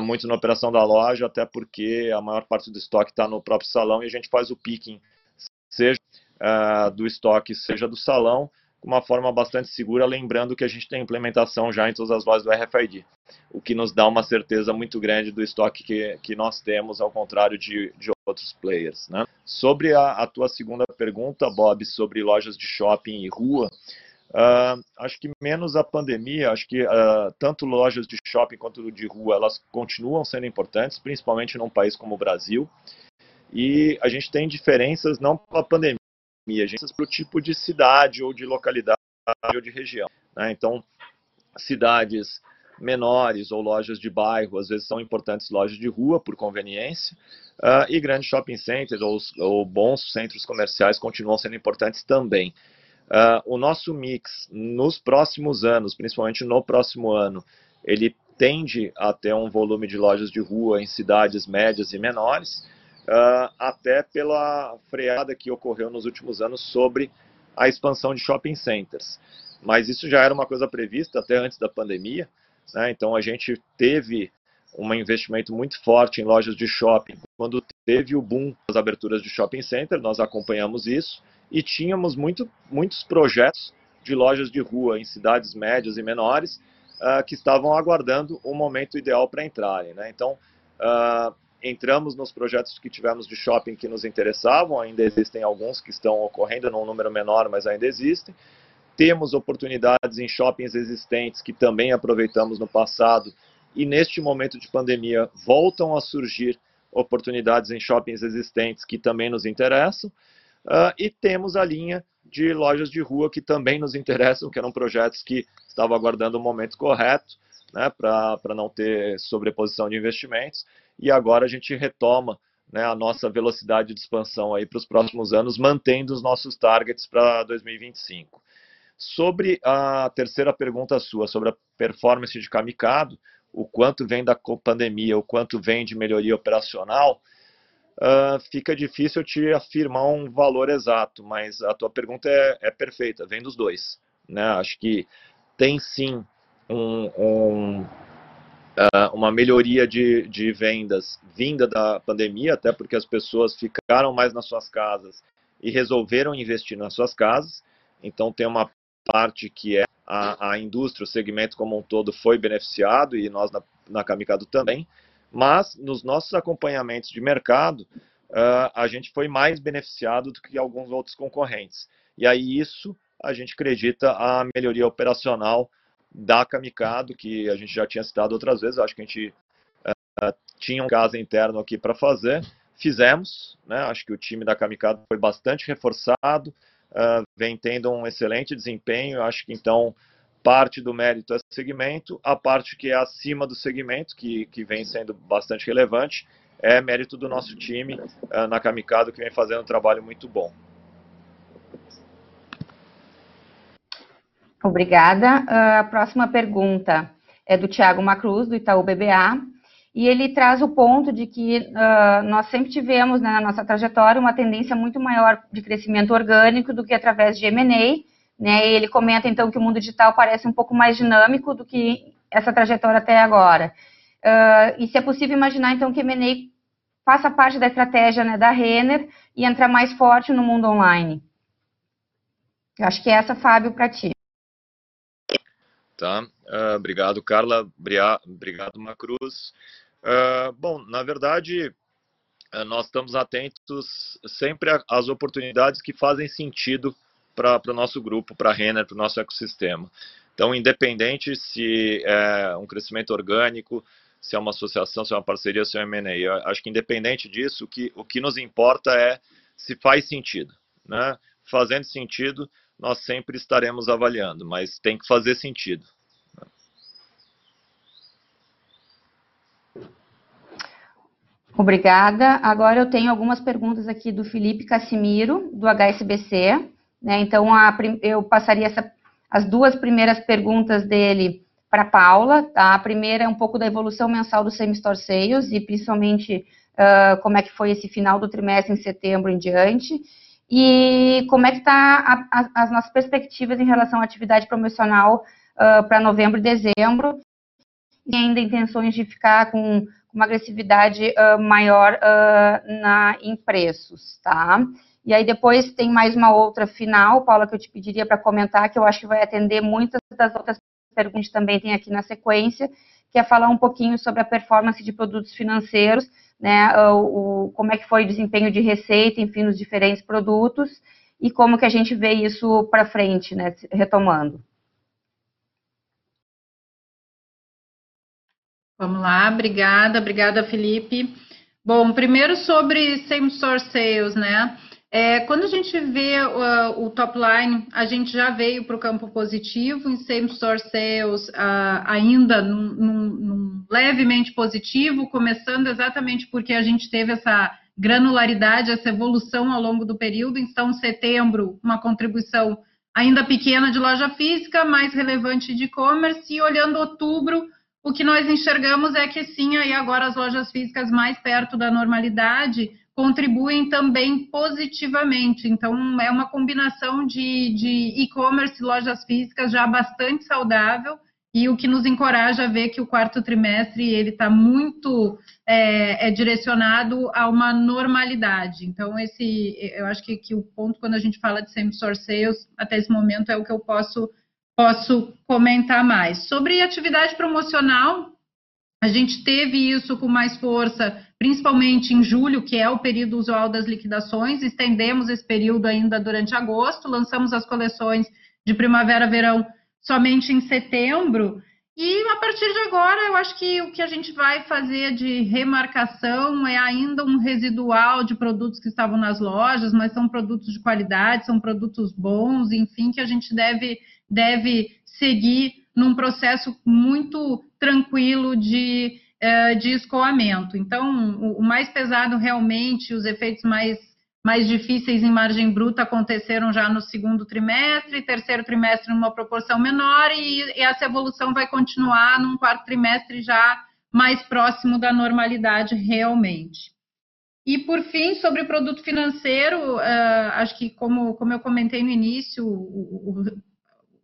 Speaker 3: muito na operação da loja, até porque a maior parte do estoque está no próprio salão e a gente faz o picking, seja uh, do estoque, seja do salão, de uma forma bastante segura, lembrando que a gente tem implementação já em todas as lojas do RFID, o que nos dá uma certeza muito grande do estoque que, que nós temos, ao contrário de, de outros players. Né? Sobre a, a tua segunda pergunta, Bob, sobre lojas de shopping e rua, Uh, acho que menos a pandemia, acho que uh, tanto lojas de shopping quanto de rua, elas continuam sendo importantes, principalmente num país como o Brasil. E a gente tem diferenças não pela pandemia, a gente pelo tipo de cidade ou de localidade ou de região. Né? Então, cidades menores ou lojas de bairro, às vezes são importantes lojas de rua por conveniência, uh, e grandes shopping centers ou, ou bons centros comerciais continuam sendo importantes também. Uh, o nosso mix nos próximos anos, principalmente no próximo ano, ele tende a ter um volume de lojas de rua em cidades médias e menores, uh, até pela freada que ocorreu nos últimos anos sobre a expansão de shopping centers. Mas isso já era uma coisa prevista até antes da pandemia, né? então a gente teve um investimento muito forte em lojas de shopping. Quando teve o boom das aberturas de shopping center, nós acompanhamos isso e tínhamos muito, muitos projetos de lojas de rua em cidades médias e menores uh, que estavam aguardando o momento ideal para entrarem. Né? Então, uh, entramos nos projetos que tivemos de shopping que nos interessavam, ainda existem alguns que estão ocorrendo num número menor, mas ainda existem. Temos oportunidades em shoppings existentes que também aproveitamos no passado e neste momento de pandemia voltam a surgir oportunidades em shoppings existentes que também nos interessam. Uh, e temos a linha de lojas de rua que também nos interessam, que eram projetos que estavam aguardando o momento correto, né, para não ter sobreposição de investimentos. E agora a gente retoma né, a nossa velocidade de expansão para os próximos anos, mantendo os nossos targets para 2025. Sobre a terceira pergunta sua, sobre a performance de Kamikado, o quanto vem da pandemia, o quanto vem de melhoria operacional, uh, fica difícil te afirmar um valor exato, mas a tua pergunta é, é perfeita, vem dos dois. Né? Acho que tem sim um, um, uh, uma melhoria de, de vendas vinda da pandemia, até porque as pessoas ficaram mais nas suas casas e resolveram investir nas suas casas. Então tem uma parte que é a, a indústria, o segmento como um todo foi beneficiado e nós na, na Kamikado também mas nos nossos acompanhamentos de mercado, uh, a gente foi mais beneficiado do que alguns outros concorrentes. E aí isso a gente acredita a melhoria operacional da Kamikado, que a gente já tinha citado outras vezes, acho que a gente uh, tinha um caso interno aqui para fazer, fizemos, né? acho que o time da Kamikado foi bastante reforçado, uh, vem tendo um excelente desempenho, acho que então parte do mérito é segmento, a parte que é acima do segmento, que, que vem sendo bastante relevante, é mérito do nosso time uh, na Kamikado, que vem fazendo um trabalho muito bom.
Speaker 1: Obrigada. Uh, a próxima pergunta é do Tiago Macruz, do Itaú BBA, e ele traz o ponto de que uh, nós sempre tivemos né, na nossa trajetória uma tendência muito maior de crescimento orgânico do que através de M&A, né, ele comenta então que o mundo digital parece um pouco mais dinâmico do que essa trajetória até agora. Uh, e se é possível imaginar então que M&A faça parte da estratégia né, da Renner e entrar mais forte no mundo online. Eu acho que é essa, Fábio, para ti.
Speaker 3: Tá, uh, obrigado, Carla, obrigado, Macruz. Uh, bom, na verdade, nós estamos atentos sempre às oportunidades que fazem sentido para o nosso grupo, para a Renner, para o nosso ecossistema. Então, independente se é um crescimento orgânico, se é uma associação, se é uma parceria, se é um M&A, acho que independente disso, o que, o que nos importa é se faz sentido. Né? Fazendo sentido, nós sempre estaremos avaliando, mas tem que fazer sentido.
Speaker 1: Obrigada. Agora eu tenho algumas perguntas aqui do Felipe Cassimiro, do HSBC. Né? Então, a, eu passaria essa, as duas primeiras perguntas dele para Paula. Tá? A primeira é um pouco da evolução mensal do Same-Store e principalmente uh, como é que foi esse final do trimestre em setembro em diante. E como é que está as nossas perspectivas em relação à atividade promocional uh, para novembro e dezembro, e ainda intenções de ficar com uma agressividade uh, maior na, em preços, tá? E aí depois tem mais uma outra final, Paula, que eu te pediria para comentar, que eu acho que vai atender muitas das outras perguntas também tem aqui na sequência, que é falar um pouquinho sobre a performance de produtos financeiros, né, o, o, como é que foi o desempenho de receita, enfim, nos diferentes produtos e como que a gente vê isso para frente, né, retomando.
Speaker 2: Vamos lá, obrigada, obrigada, Felipe. Bom, primeiro sobre same store sales, né? É, quando a gente vê uh, o top line, a gente já veio para o campo positivo, em same store sales uh, ainda num, num, num levemente positivo, começando exatamente porque a gente teve essa granularidade, essa evolução ao longo do período. Então, setembro, uma contribuição ainda pequena de loja física, mais relevante de e-commerce, e olhando outubro, o que nós enxergamos é que sim, aí agora as lojas físicas mais perto da normalidade, contribuem também positivamente. Então, é uma combinação de e-commerce e lojas físicas já bastante saudável e o que nos encoraja a ver que o quarto trimestre ele está muito é, é, direcionado a uma normalidade. Então, esse, eu acho que, que o ponto quando a gente fala de same-store sales, até esse momento, é o que eu posso, posso comentar mais. Sobre atividade promocional, a gente teve isso com mais força, principalmente em julho, que é o período usual das liquidações. Estendemos esse período ainda durante agosto, lançamos as coleções de primavera-verão somente em setembro. E a partir de agora, eu acho que o que a gente vai fazer de remarcação é ainda um residual de produtos que estavam nas lojas, mas são produtos de qualidade, são produtos bons, enfim, que a gente deve, deve seguir num processo muito tranquilo de, de escoamento. Então, o, o, mais pesado realmente, os efeitos mais, mais difíceis em margem bruta aconteceram já no segundo trimestre, terceiro trimestre numa proporção menor, e, e essa evolução vai continuar num quarto trimestre já mais próximo da normalidade realmente. E, por fim, sobre o produto financeiro, uh, acho que, como, como eu comentei no início, o,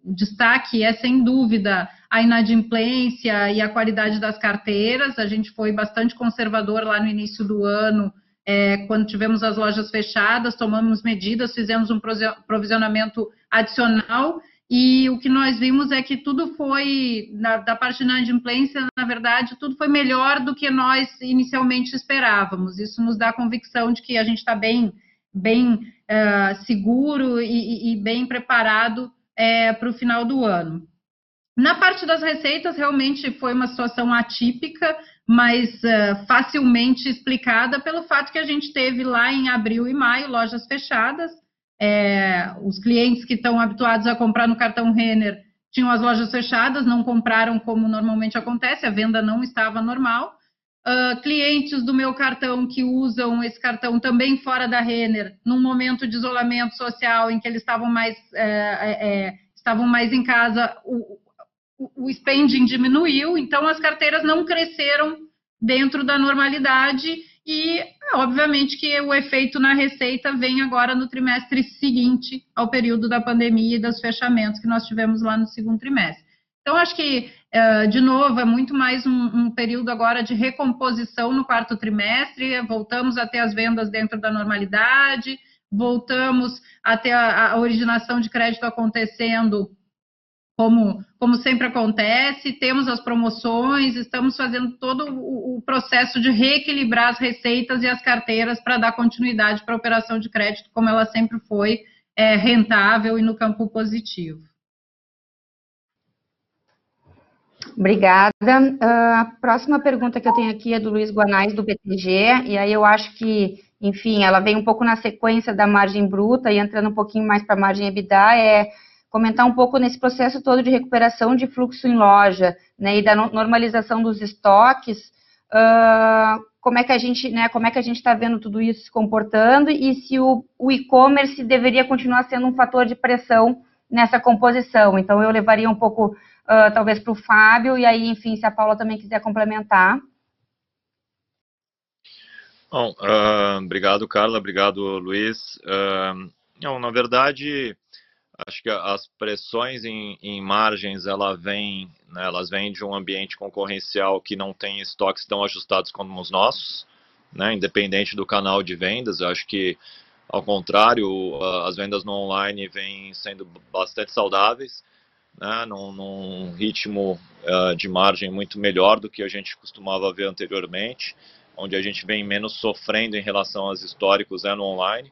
Speaker 2: o destaque é, sem dúvida, a inadimplência e a qualidade das carteiras. A gente foi bastante conservador lá no início do ano, é, quando tivemos as lojas fechadas, tomamos medidas, fizemos um provisionamento adicional. E o que nós vimos é que tudo foi, na, da parte de inadimplência, na verdade, tudo foi melhor do que nós inicialmente esperávamos. Isso nos dá a convicção de que a gente está bem, bem uh, seguro e, e bem preparado é, para o final do ano. Na parte das receitas, realmente foi uma situação atípica, mas uh, facilmente explicada pelo fato que a gente teve lá em abril e maio lojas fechadas. É, os clientes que estão habituados a comprar no cartão Renner tinham as lojas fechadas, não compraram como normalmente acontece, a venda não estava normal. Uh, clientes do meu cartão que usam esse cartão também fora da Renner, num momento de isolamento social em que eles estavam mais é, é, estavam mais em casa, o, o, spending diminuiu, então as carteiras não cresceram dentro da normalidade e, obviamente, que o efeito na receita vem agora no trimestre seguinte ao período da pandemia e dos fechamentos que nós tivemos lá no segundo trimestre. Então, acho que, eh, de novo, é muito mais um, período agora de recomposição no quarto trimestre, voltamos a ter as vendas dentro da normalidade, voltamos a ter a originação de crédito acontecendo como, como sempre acontece, temos as promoções, estamos fazendo todo o, o processo de reequilibrar as receitas e as carteiras para dar continuidade para a operação de crédito, como ela sempre foi é, rentável e no campo positivo.
Speaker 1: Obrigada. Uh, a próxima pergunta que eu tenho aqui é do Luiz Guanais, do BTG, e aí eu acho que, enfim, ela vem um pouco na sequência da margem bruta e entrando um pouquinho mais para a margem EBITDA, é comentar um pouco nesse processo todo de recuperação de fluxo em loja, né, e da normalização dos estoques, uh, como é que a gente, né, como é que a gente está vendo tudo isso se comportando e se o, o e-commerce deveria continuar sendo um fator de pressão nessa composição. Então eu levaria um pouco, uh, talvez, para o Fábio e aí, enfim, se a Paula também quiser complementar.
Speaker 3: Bom, uh, obrigado, Carla, obrigado, Luiz. não, na verdade, acho que as pressões em, em margens ela vem, né, elas vêm de um ambiente concorrencial que não tem estoques tão ajustados como os nossos, né, independente do canal de vendas. Eu acho que, ao contrário, as vendas no online vêm sendo bastante saudáveis, né, num, num ritmo uh, de margem muito melhor do que a gente costumava ver anteriormente, onde a gente vem menos sofrendo em relação aos históricos né, no online.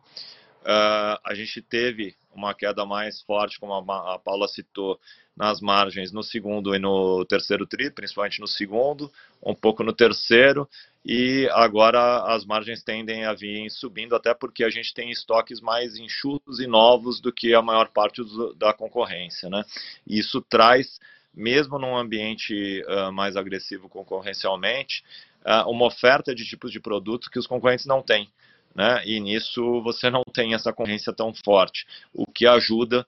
Speaker 3: Uh, a gente teve uma queda mais forte, como a, a Paula citou, nas margens no segundo e no terceiro tri, principalmente no segundo, um pouco no terceiro, e agora as margens tendem a vir subindo, até porque a gente tem estoques mais enxutos e novos do que a maior parte do, da concorrência. Né? Isso traz, mesmo num ambiente uh, mais agressivo concorrencialmente, uh, uma oferta de tipos de produtos que os concorrentes não têm né? E nisso você não tem essa concorrência tão forte, o que ajuda,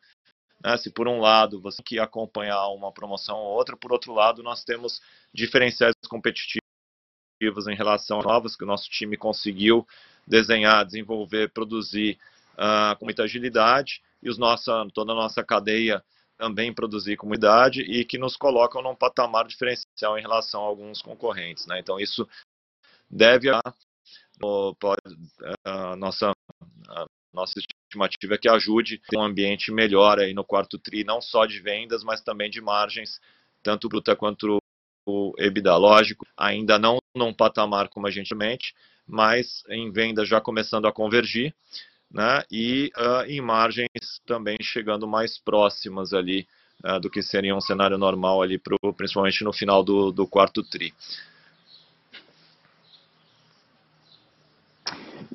Speaker 3: né? Se por um lado você que acompanhar uma promoção ou outra, por outro lado nós temos diferenciais competitivos em relação a novas que o nosso time conseguiu desenhar, desenvolver, produzir uh, com muita agilidade e os nossa, toda a nossa cadeia também produzir com idade e que nos colocam num patamar diferencial em relação a alguns concorrentes. Né? Então, isso deve pode, a nossa, a nossa estimativa é que ajude a ter um ambiente melhor aí no quarto TRI, não só de vendas, mas também de margens, tanto bruta quanto o EBITDA. Lógico, ainda não num patamar como a gente mente, mas em vendas já começando a convergir, né? E uh, em margens também chegando mais próximas ali uh, do que seria um cenário normal ali, pro, principalmente no final do, do quarto TRI.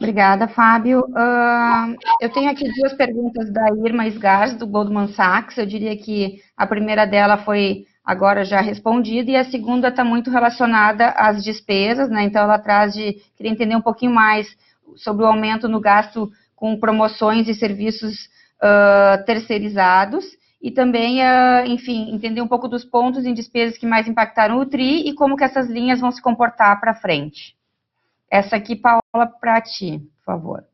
Speaker 1: Obrigada, Fábio. Uh, eu tenho aqui duas perguntas da Irma Sgars, do Goldman Sachs. Eu diria que a primeira dela foi agora já respondida e a segunda está muito relacionada às despesas, né? Então, ela traz de... Queria entender um pouquinho mais sobre o aumento no gasto com promoções e serviços uh, terceirizados e também, uh, enfim, entender um pouco dos pontos em despesas que mais impactaram o TRI e como que essas linhas vão se comportar para frente. Essa aqui, Paula, para ti, por favor.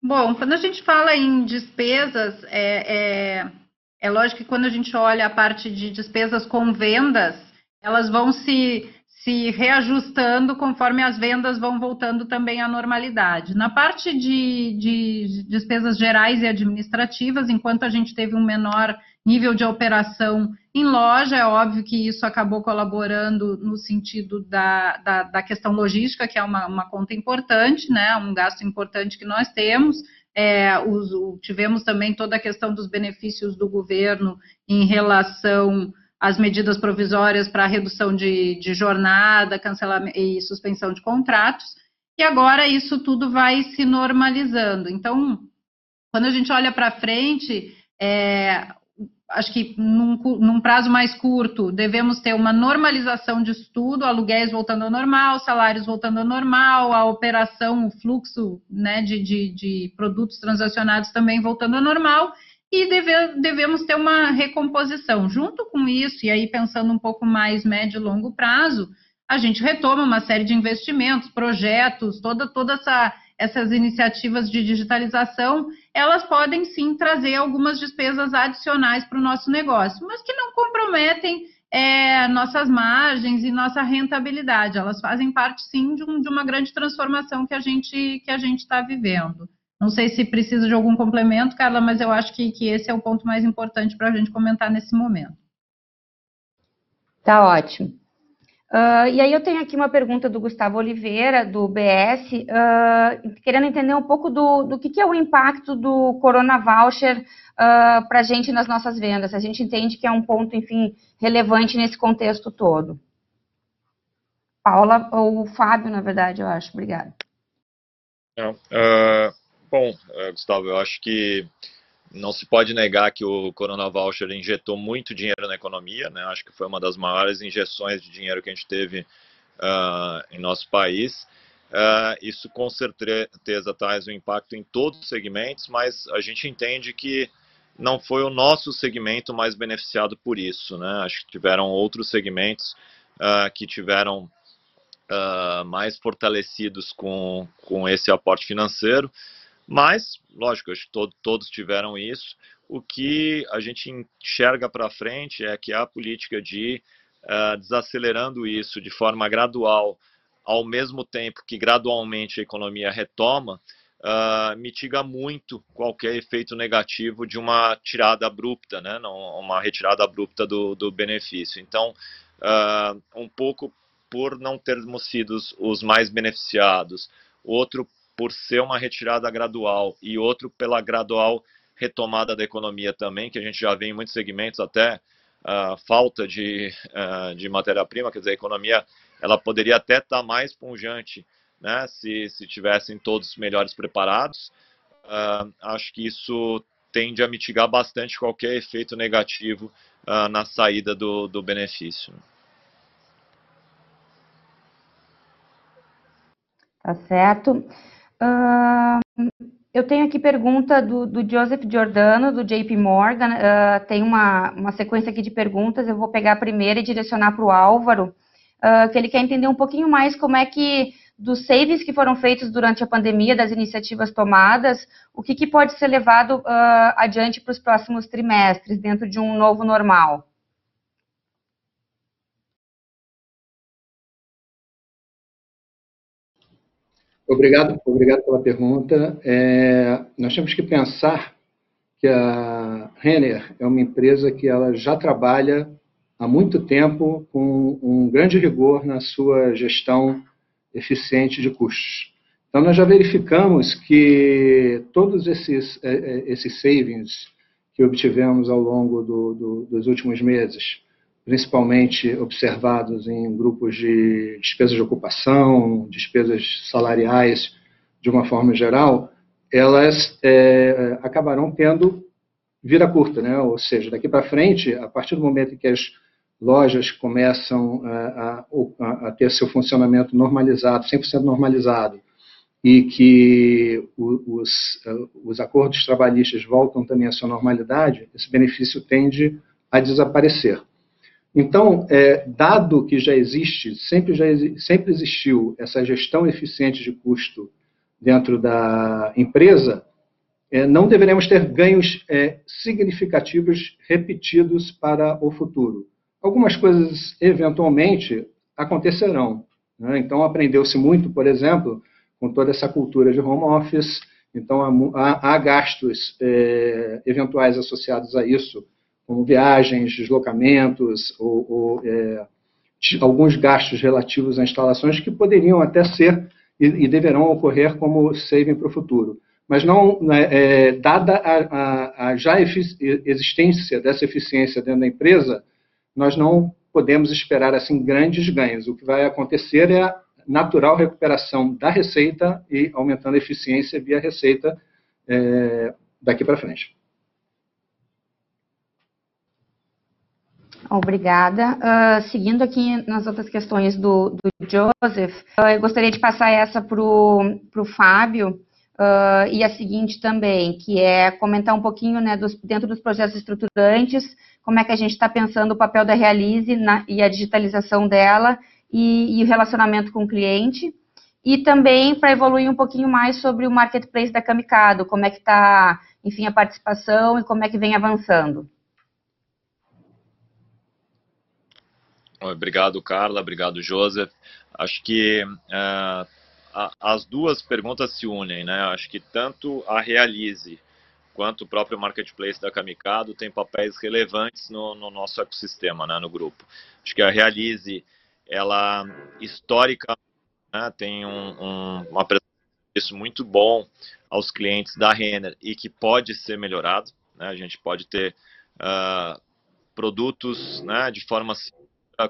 Speaker 2: Bom, quando a gente fala em despesas, é, é, é lógico que quando a gente olha a parte de despesas com vendas, elas vão se, se reajustando conforme as vendas vão voltando também à normalidade. Na parte de, de despesas gerais e administrativas, enquanto a gente teve um menor nível de operação em loja, é óbvio que isso acabou colaborando no sentido da, da, da questão logística, que é uma, uma, conta importante, né, um gasto importante que nós temos. É, os, tivemos também toda a questão dos benefícios do governo em relação às medidas provisórias para redução de, de jornada, cancelamento e suspensão de contratos. E agora isso tudo vai se normalizando. Então, quando a gente olha para frente, é, acho que num, num, prazo mais curto, devemos ter uma normalização de estudo, aluguéis voltando ao normal, salários voltando ao normal, a operação, o fluxo né, de, de, de produtos transacionados também voltando ao normal. e deve, devemos ter uma recomposição. Junto com isso, e aí pensando um pouco mais médio e longo prazo, a gente retoma uma série de investimentos, projetos, toda, toda essa, essas iniciativas de digitalização, elas podem sim trazer algumas despesas adicionais para o nosso negócio, mas que não comprometem é, nossas margens e nossa rentabilidade. Elas fazem parte sim de, um, de uma grande transformação que a gente que a gente está vivendo. Não sei se precisa de algum complemento, Carla, mas eu acho que, que esse é o ponto mais importante para a gente comentar nesse momento.
Speaker 1: Tá ótimo. Uh, e aí eu tenho aqui uma pergunta do Gustavo Oliveira, do BS, uh, ah, querendo entender um pouco do, do que, que, é o impacto do Corona Voucher uh, ah, para a gente nas nossas vendas. A gente entende que é um ponto, enfim, relevante nesse contexto todo. Paula, ou Fábio, na verdade, eu acho. Obrigada.
Speaker 3: bom, Gustavo, eu acho que não se pode negar que o Corona Voucher injetou muito dinheiro na economia, né? Acho que foi uma das maiores injeções de dinheiro que a gente teve uh, em nosso país. Uh, isso com certeza traz um impacto em todos os segmentos, mas a gente entende que não foi o nosso segmento mais beneficiado por isso, né? Acho que tiveram outros segmentos uh, que tiveram mais fortalecidos com, com esse aporte financeiro. Mas, lógico, acho que todo, todos tiveram isso. O que a gente enxerga para frente é que a política de uh, desacelerando isso de forma gradual, ao mesmo tempo que gradualmente a economia retoma, uh, mitiga muito qualquer efeito negativo de uma tirada abrupta, né? Não, uma retirada abrupta do, do benefício. Então, uh, um pouco por não termos sido os mais beneficiados, outro por ser uma retirada gradual e outro pela gradual retomada da economia também, que a gente já vê em muitos segmentos até uh, falta de, uh, de matéria-prima, quer dizer, a economia ela poderia até estar tá mais pungente né, se, se tivessem todos melhores preparados. Uh, acho que isso tende a mitigar bastante qualquer efeito negativo na saída do, do benefício.
Speaker 1: Tá certo. Uh, eu tenho aqui pergunta do, do, Joseph Giordano, do JP Morgan. Uh, tem uma, uma sequência aqui de perguntas. Eu vou pegar a primeira e direcionar para o Álvaro, uh, que ele quer entender um pouquinho mais como é que, dos savings que foram feitos durante a pandemia, das iniciativas tomadas, o que, que pode ser levado adiante para os próximos trimestres, dentro de um novo normal.
Speaker 4: Obrigado, obrigado pela pergunta. É, nós temos que pensar que a Renner é uma empresa que ela já trabalha há muito tempo com um grande rigor na sua gestão eficiente de custos. Então, nós já verificamos que todos esses, é, é, esses savings que obtivemos ao longo do, do, dos últimos meses, principalmente observados em grupos de despesas de ocupação, despesas salariais, de uma forma geral, elas é, acabarão tendo vira curta, né? Ou seja, daqui para frente, a partir do momento em que as lojas começam a, a, a ter seu funcionamento normalizado, 100% normalizado, e que os, os acordos trabalhistas voltam também à sua normalidade, esse benefício tende a desaparecer. Então, é, dado que já existe, sempre, já, sempre existiu essa gestão eficiente de custo dentro da empresa, é, não deveremos ter ganhos é, significativos repetidos para o futuro. Algumas coisas, eventualmente, acontecerão. Né? Então, aprendeu-se muito, por exemplo, com toda essa cultura de home office, então há, há gastos é, eventuais associados a isso, como viagens, deslocamentos ou, ou é, alguns gastos relativos a instalações que poderiam até ser e, e deverão ocorrer como saving para o futuro. Mas não, né, é, dada a, a, a já existência dessa eficiência dentro da empresa, nós não podemos esperar assim grandes ganhos. O que vai acontecer é a natural recuperação da receita e aumentando a eficiência via receita é, daqui para frente.
Speaker 1: Obrigada. Uh, seguindo aqui nas outras questões do, do Joseph, uh, eu gostaria de passar essa para o Fábio, Uh, e a seguinte também, que é comentar um pouquinho, né, dos, dentro dos projetos estruturantes, como é que a gente está pensando o papel da Realize na, e a digitalização dela e, e, o relacionamento com o cliente. E também para evoluir um pouquinho mais sobre o marketplace da Camicado, como é que está, enfim, a participação e como é que vem avançando.
Speaker 3: Obrigado, Carla. Obrigado, Joseph. Acho que uh, as duas perguntas se unem, né? Acho que tanto a Realize quanto o próprio marketplace da Kamikado tem papéis relevantes no, no nosso ecossistema, né, no grupo. Acho que a Realize, ela histórica, né, tem um, um, uma preço muito bom aos clientes da Renner e que pode ser melhorado. Né? A gente pode ter uh, produtos né, de forma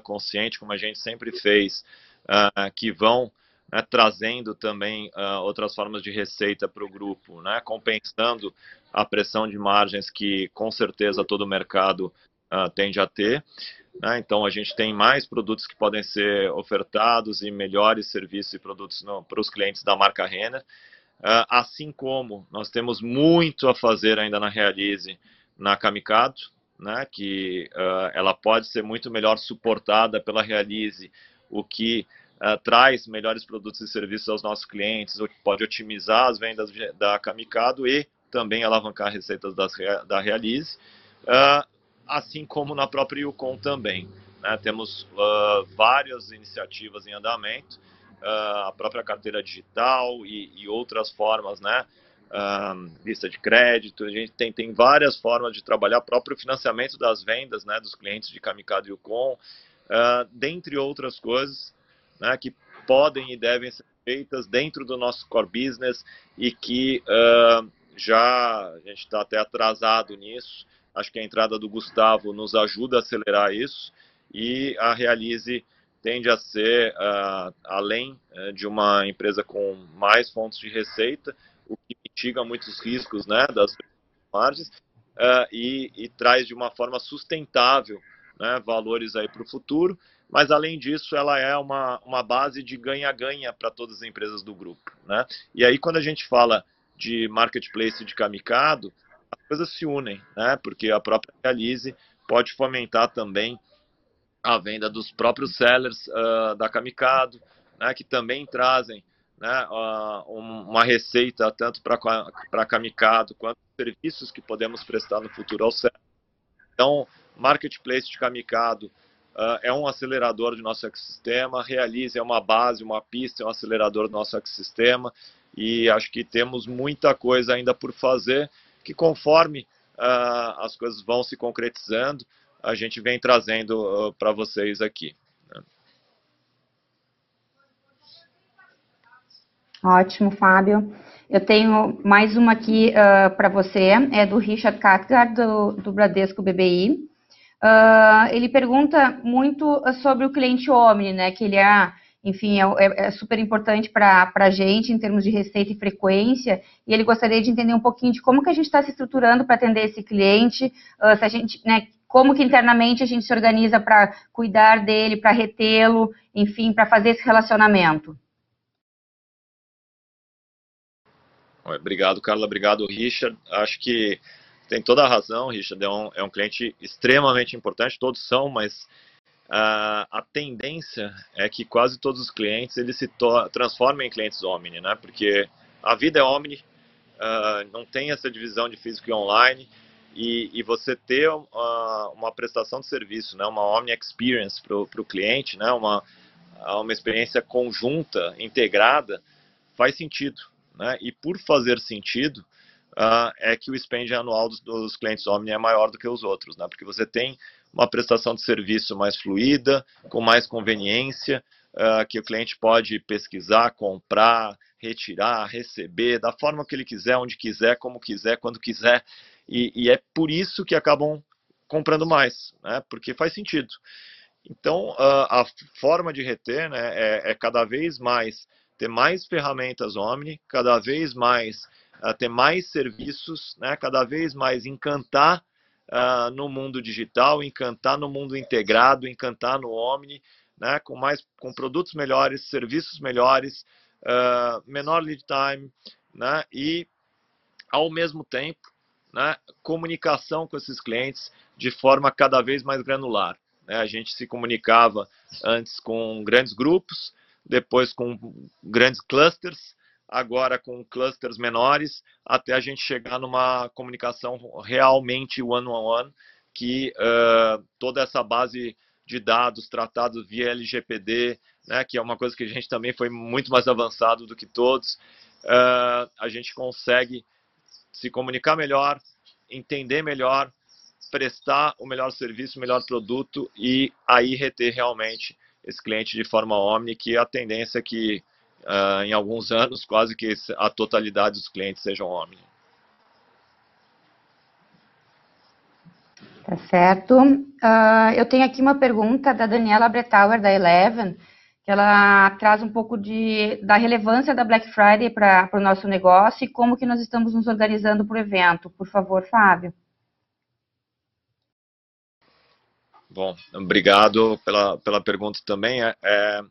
Speaker 3: consciente, como a gente sempre fez, uh, que vão né, trazendo também uh, outras formas de receita para o grupo, né, compensando a pressão de margens que com certeza todo mercado uh, tende a ter. Né, então a gente tem mais produtos que podem ser ofertados e melhores serviços e produtos para os clientes da marca Renner. Assim como nós temos muito a fazer ainda na Realize na Kamikado, né, que ela pode ser muito melhor suportada pela Realize, o que uh, traz melhores produtos e serviços aos nossos clientes, pode otimizar as vendas da Kamikado e também alavancar receitas das, da Realize, uh, assim como na própria Yukon também. Né? Temos uh, várias iniciativas em andamento, a própria carteira digital e, e outras formas, né? Lista de crédito, a gente tem, tem várias formas de trabalhar, próprio financiamento das vendas né, dos clientes de Kamikado e Yukon, uh, dentre outras coisas né, que podem e devem ser feitas dentro do nosso core business e que uh, já a gente está até atrasado nisso. Acho que a entrada do Gustavo nos ajuda a acelerar isso e a Realize tende a ser, uh, além uh, de uma empresa com mais fontes de receita, o mitiga muitos riscos né, das margens uh, e, e, traz de uma forma sustentável né, valores para o futuro mas além disso, ela é uma, uma base de ganha-ganha para todas as empresas do grupo. Né? E aí, quando a gente fala de marketplace de Kamikado, as coisas se unem, né? porque a própria Realize pode fomentar também a venda dos próprios sellers uh, da Kamikado, né? que também trazem né, uma receita tanto para Kamikado quanto serviços que podemos prestar no futuro ao sellers. Então, marketplace de Kamikado uh, é um acelerador de nosso ecossistema, Realize é uma base, uma pista, é um acelerador do nosso ecossistema e acho que temos muita coisa ainda por fazer, que conforme uh, as coisas vão se concretizando, a gente vem trazendo uh, para vocês aqui. Né?
Speaker 1: Ótimo, Fábio. Eu tenho mais uma aqui uh, para você, é do Richard Katgar, do, do Bradesco BBI. Uh, ele pergunta muito sobre o cliente Omni, né? Que ele é, enfim, é, é, é super importante para a gente em termos de receita e frequência. E ele gostaria de entender um pouquinho de como que a gente está se estruturando para atender esse cliente, uh, se a gente, né? Como que internamente a gente se organiza para cuidar dele, para retê-lo, enfim, para fazer esse relacionamento.
Speaker 3: Obrigado, Carla. Obrigado, Richard. Acho que tem toda a razão, Richard. É um, é um cliente extremamente importante, todos são, mas uh, a tendência é que quase todos os clientes eles se transformem em clientes Omni, né? Porque a vida é Omni, uh, não tem essa divisão de físico e online. E, e você ter uh, uma prestação de serviço, né, uma Omni Experience para o cliente, né, uma, uma experiência conjunta, integrada, faz sentido. Né? E por fazer sentido, uh, é que o spend anual dos, dos, clientes Omni é maior do que os outros, né? porque você tem uma prestação de serviço mais fluida, com mais conveniência, uh, que o cliente pode pesquisar, comprar, retirar, receber, da forma que ele quiser, onde quiser, como quiser, quando quiser, e, e é por isso que acabam comprando mais, né? porque faz sentido. Então, uh, a forma de reter né, é, é cada vez mais ter mais ferramentas Omni, cada vez mais uh, ter mais serviços, né, cada vez mais encantar uh, no mundo digital, encantar no mundo integrado, encantar no Omni, né, com mais com produtos melhores, serviços melhores, uh, menor lead time, né, e, ao mesmo tempo, né, comunicação com esses clientes de forma cada vez mais granular. Né? A gente se comunicava antes com grandes grupos, depois com grandes clusters, agora com clusters menores, até a gente chegar numa comunicação realmente one-on-one, -on -one, que uh, toda essa base de dados tratados via LGPD, né, que é uma coisa que a gente também foi muito mais avançado do que todos, uh, a gente consegue se comunicar melhor, entender melhor, prestar o melhor serviço, o melhor produto e aí reter realmente esse cliente de forma omni, que a tendência é que uh, em alguns anos quase que a totalidade dos clientes sejam omni.
Speaker 1: Tá certo. Uh, eu tenho aqui uma pergunta da Daniela Bretauer, da Eleven, que ela traz um pouco de, da relevância da Black Friday para o nosso negócio e como que nós estamos nos organizando para o evento. Por favor, Fábio.
Speaker 3: Bom, obrigado pela, pela pergunta também. É, é,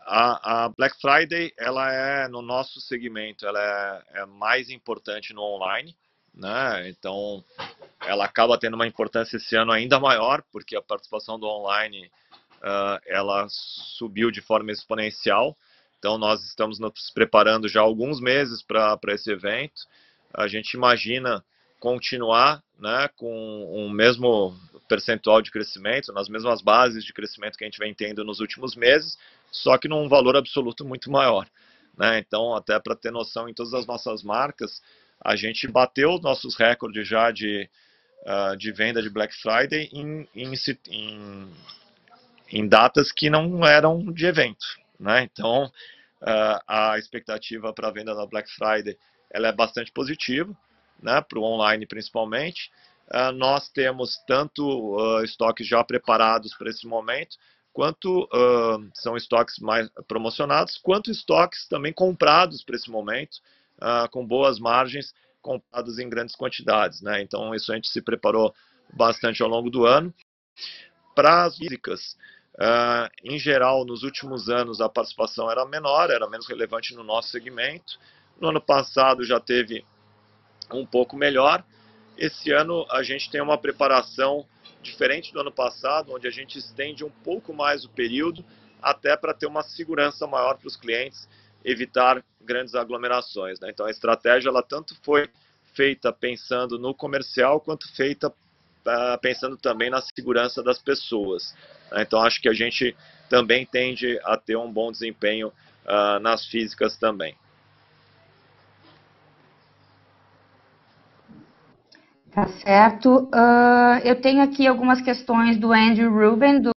Speaker 3: a, a, Black Friday, ela é, no nosso segmento, ela é, é mais importante no online, né? Então, ela acaba tendo uma importância esse ano ainda maior, porque a participação do online uh, ela subiu de forma exponencial. Então, nós estamos nos preparando já há alguns meses para esse evento. A gente imagina continuar né, com o mesmo percentual de crescimento, nas mesmas bases de crescimento que a gente vem tendo nos últimos meses, só que num valor absoluto muito maior. Né? Então, até para ter noção, em todas as nossas marcas, a gente bateu nossos recordes já de, uh, de venda de Black Friday em, em, em em datas que não eram de evento. Né? Então, uh, a expectativa para a venda da Black Friday ela é bastante positiva, né? para o online principalmente. Uh, nós temos tanto uh, estoques já preparados para esse momento, quanto uh, são estoques mais promocionados, quanto estoques também comprados para esse momento, com boas margens, comprados em grandes quantidades. Né? Então, isso a gente se preparou bastante ao longo do ano. Para as físicas, em geral, nos últimos anos, a participação era menor, era menos relevante no nosso segmento. No ano passado já teve um pouco melhor. Esse ano a gente tem uma preparação diferente do ano passado, onde a gente estende um pouco mais o período, até para ter uma segurança maior para os clientes, evitar grandes aglomerações. Né? Então a estratégia ela tanto foi feita pensando no comercial quanto feita uh, pensando também na segurança das pessoas. Né? Então, acho que a gente também tende a ter um bom desempenho uh, nas físicas também.
Speaker 1: Tá certo. Uh, eu tenho aqui algumas questões do Andrew Ruben, do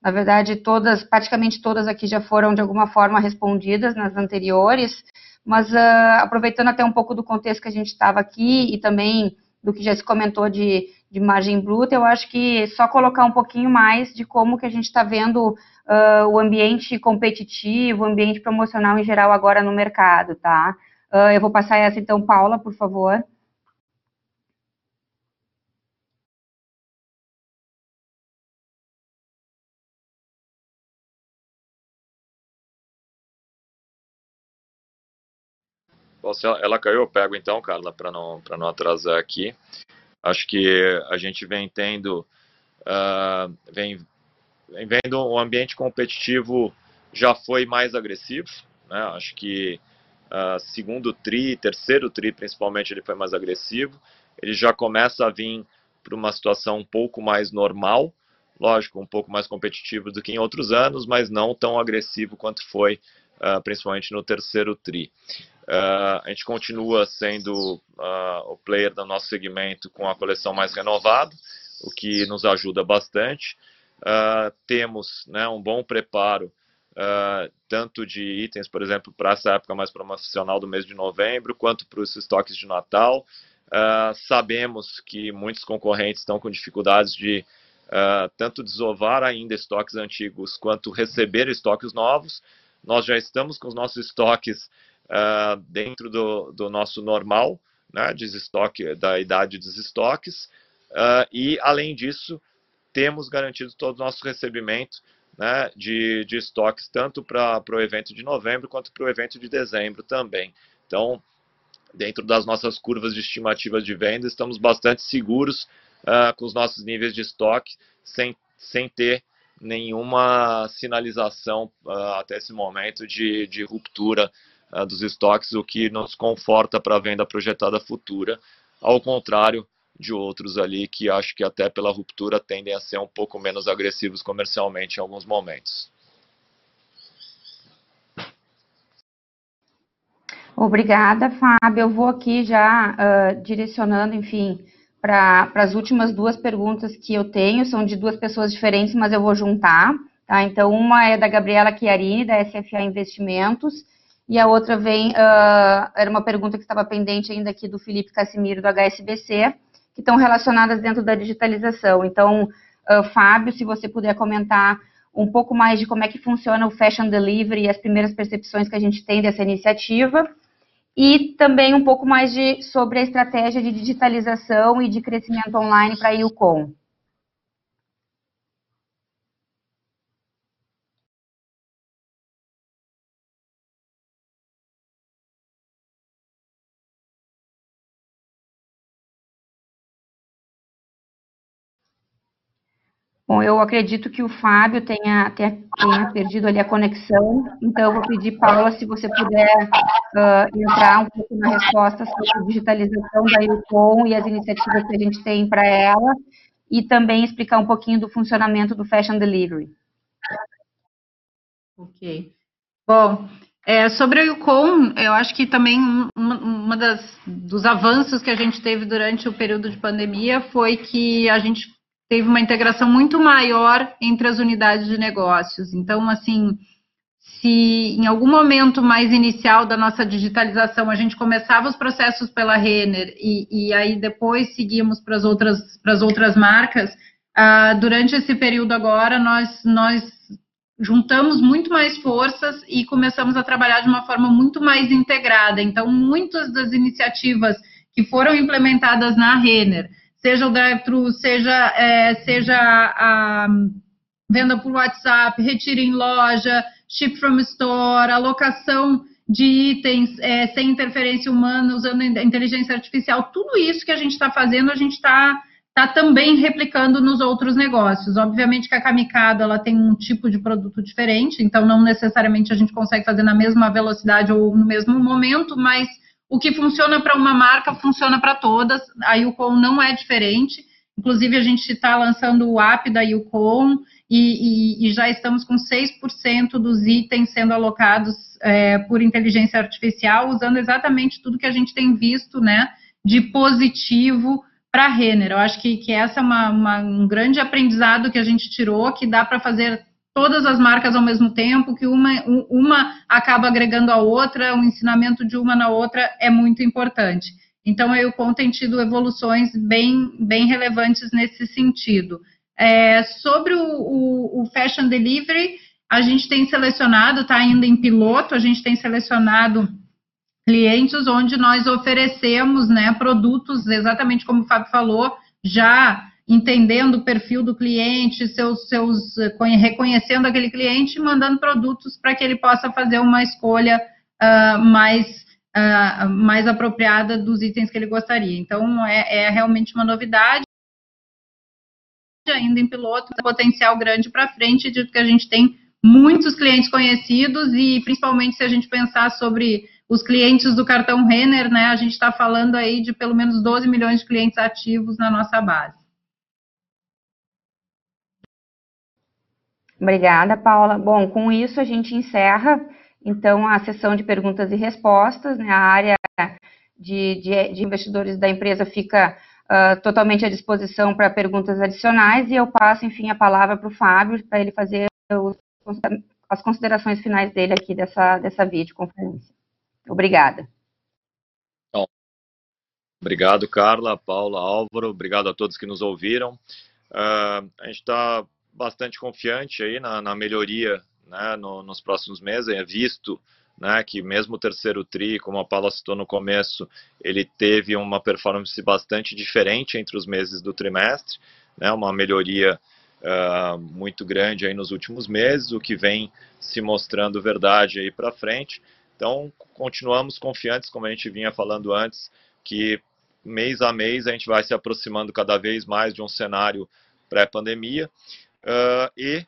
Speaker 1: na verdade, todas, praticamente todas aqui já foram de alguma forma respondidas nas anteriores, mas uh, aproveitando até um pouco do contexto que a gente estava aqui e também do que já se comentou de de margem bruta, eu acho que só colocar um pouquinho mais de como que a gente está vendo uh, o ambiente competitivo, o ambiente promocional em geral agora no mercado, tá? Uh, eu vou passar essa então, Paula, por favor.
Speaker 3: ela caiu, eu pego então, Carla, para não, não atrasar aqui. Acho que a gente vem tendo, uh, vem, vem vendo um ambiente competitivo já foi mais agressivo, né? Acho que uh, segundo tri, terceiro tri principalmente, ele foi mais agressivo. Ele já começa a vir para uma situação um pouco mais normal, lógico, um pouco mais competitivo do que em outros anos, mas não tão agressivo quanto foi, uh, principalmente no terceiro tri. Uh, a gente continua sendo uh, o player do nosso segmento com a coleção mais renovada, o que nos ajuda bastante. Temos né, um bom preparo, tanto de itens, por exemplo, para essa época mais promocional do mês de novembro, quanto para os estoques de Natal. sabemos que muitos concorrentes estão com dificuldades de tanto desovar ainda estoques antigos, quanto receber estoques novos. Nós já estamos com os nossos estoques uh, dentro do, do, nosso normal, né, da idade dos estoques, uh, e além disso, temos garantido todo o nosso recebimento né, de, de estoques, tanto para o evento de novembro quanto para o evento de dezembro também. Então, dentro das nossas curvas de estimativas de venda, estamos bastante seguros uh, com os nossos níveis de estoque, sem, sem ter nenhuma sinalização uh, até esse momento de, de ruptura uh, dos estoques, o que nos conforta para a venda projetada futura, ao contrário de outros ali que acho que até pela ruptura tendem a ser um pouco menos agressivos comercialmente em alguns momentos.
Speaker 1: Obrigada, Fábio. Eu vou aqui já uh, direcionando, enfim, para as últimas duas perguntas que eu tenho. São de duas pessoas diferentes, mas eu vou juntar. Tá? Então, uma é da Gabriela Chiarini, da SFA Investimentos, e a outra vem, uh, era uma pergunta que estava pendente ainda aqui do Felipe Cassimiro, do HSBC, que estão relacionadas dentro da digitalização. Então, uh, Fábio, se você puder comentar um pouco mais de como é que funciona o Fashion Delivery e as primeiras percepções que a gente tem dessa iniciativa, e também um pouco mais de, sobre a estratégia de digitalização e de crescimento online para a IUCOM. Bom, eu acredito que o Fábio tenha, tenha, tenha, perdido ali a conexão, então eu vou pedir, Paula, se você puder uh, entrar um pouco na resposta sobre a digitalização da IUCOM e as iniciativas que a gente tem para ela, e também explicar um pouquinho do funcionamento do Fashion Delivery.
Speaker 2: Ok. Bom, é, sobre a IUCOM, eu acho que também uma, uma das, dos avanços que a gente teve durante o período de pandemia foi que a gente teve uma integração muito maior entre as unidades de negócios. Então, assim, se em algum momento mais inicial da nossa digitalização a gente começava os processos pela Renner e, e aí depois seguimos para as outras, outras marcas, uh, durante esse período agora nós, nós juntamos muito mais forças e começamos a trabalhar de uma forma muito mais integrada. Então, muitas das iniciativas que foram implementadas na Renner, seja o drive-thru, seja, é, seja a venda por WhatsApp, retiro em loja, ship from store, alocação de itens é, sem interferência humana, usando inteligência artificial, tudo isso que a gente está fazendo, a gente está tá também replicando nos outros negócios. Obviamente que a Kamikado ela tem um tipo de produto diferente, então não necessariamente a gente consegue fazer na mesma velocidade ou no mesmo momento, mas o que funciona para uma marca funciona para todas. A Yukon não é diferente. Inclusive, a gente está lançando o app da Yukon e, e, e, já estamos com 6% dos itens sendo alocados é, por inteligência artificial, usando exatamente tudo que a gente tem visto né, de positivo para a Renner. Eu acho que, que essa é uma, uma, um grande aprendizado que a gente tirou, que dá para fazer todas as marcas ao mesmo tempo, que uma, uma acaba agregando a outra, o ensinamento de uma na outra é muito importante. Então, a Ucon tem tido evoluções bem, bem relevantes nesse sentido. É, sobre o, o, o, Fashion Delivery, a gente tem selecionado, está ainda em piloto, a gente tem selecionado clientes onde nós oferecemos né, produtos, exatamente como o Fábio falou, já entendendo o perfil do cliente, seus, seus, reconhecendo aquele cliente, mandando produtos para que ele possa fazer uma escolha uh, mais, uh, mais apropriada dos itens que ele gostaria. Então, é, é realmente uma novidade ainda em piloto, potencial grande para frente, dito que a gente tem muitos clientes conhecidos e principalmente se a gente pensar sobre os clientes do cartão Renner, né, a gente está falando aí de pelo menos 12 milhões de clientes ativos na nossa base.
Speaker 1: Obrigada, Paula. Bom, com isso a gente encerra, então, a sessão de perguntas e respostas. Né? A área de, de, de investidores da empresa fica uh, totalmente à disposição para perguntas adicionais e eu passo, enfim, a palavra para o Fábio, para ele fazer os, as considerações finais dele aqui dessa, dessa videoconferência. Obrigada.
Speaker 3: Bom, obrigado, Carla, Paula, Álvaro, obrigado a todos que nos ouviram. Uh, a gente está bastante confiante aí na, na melhoria né, no, nos próximos meses. É visto né, que mesmo o terceiro TRI, como a Paula citou no começo, ele teve uma performance bastante diferente entre os meses do trimestre, né, uma melhoria uh, muito grande aí nos últimos meses, o que vem se mostrando verdade aí para frente. Então, continuamos confiantes, como a gente vinha falando antes, que mês a mês a gente vai se aproximando cada vez mais de um cenário pré-pandemia uh, e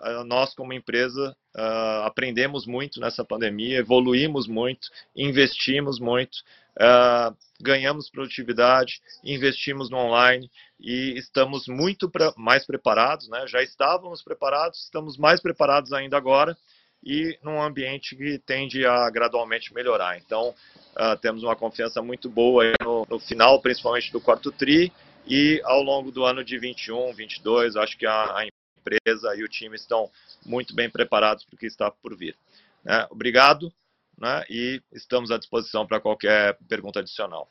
Speaker 3: uh, nós como empresa uh, aprendemos muito nessa pandemia, evoluímos muito, investimos muito, ganhamos produtividade, investimos no online e estamos muito mais preparados, né? já estávamos preparados, estamos mais preparados ainda agora e num ambiente que tende a gradualmente melhorar. Então, uh, temos uma confiança muito boa no, no, final, principalmente do quarto TRI, e ao longo do ano de 21, 22, acho que a, a empresa e o time estão muito bem preparados para o que está por vir. Né? Obrigado né? e estamos à disposição para qualquer pergunta adicional.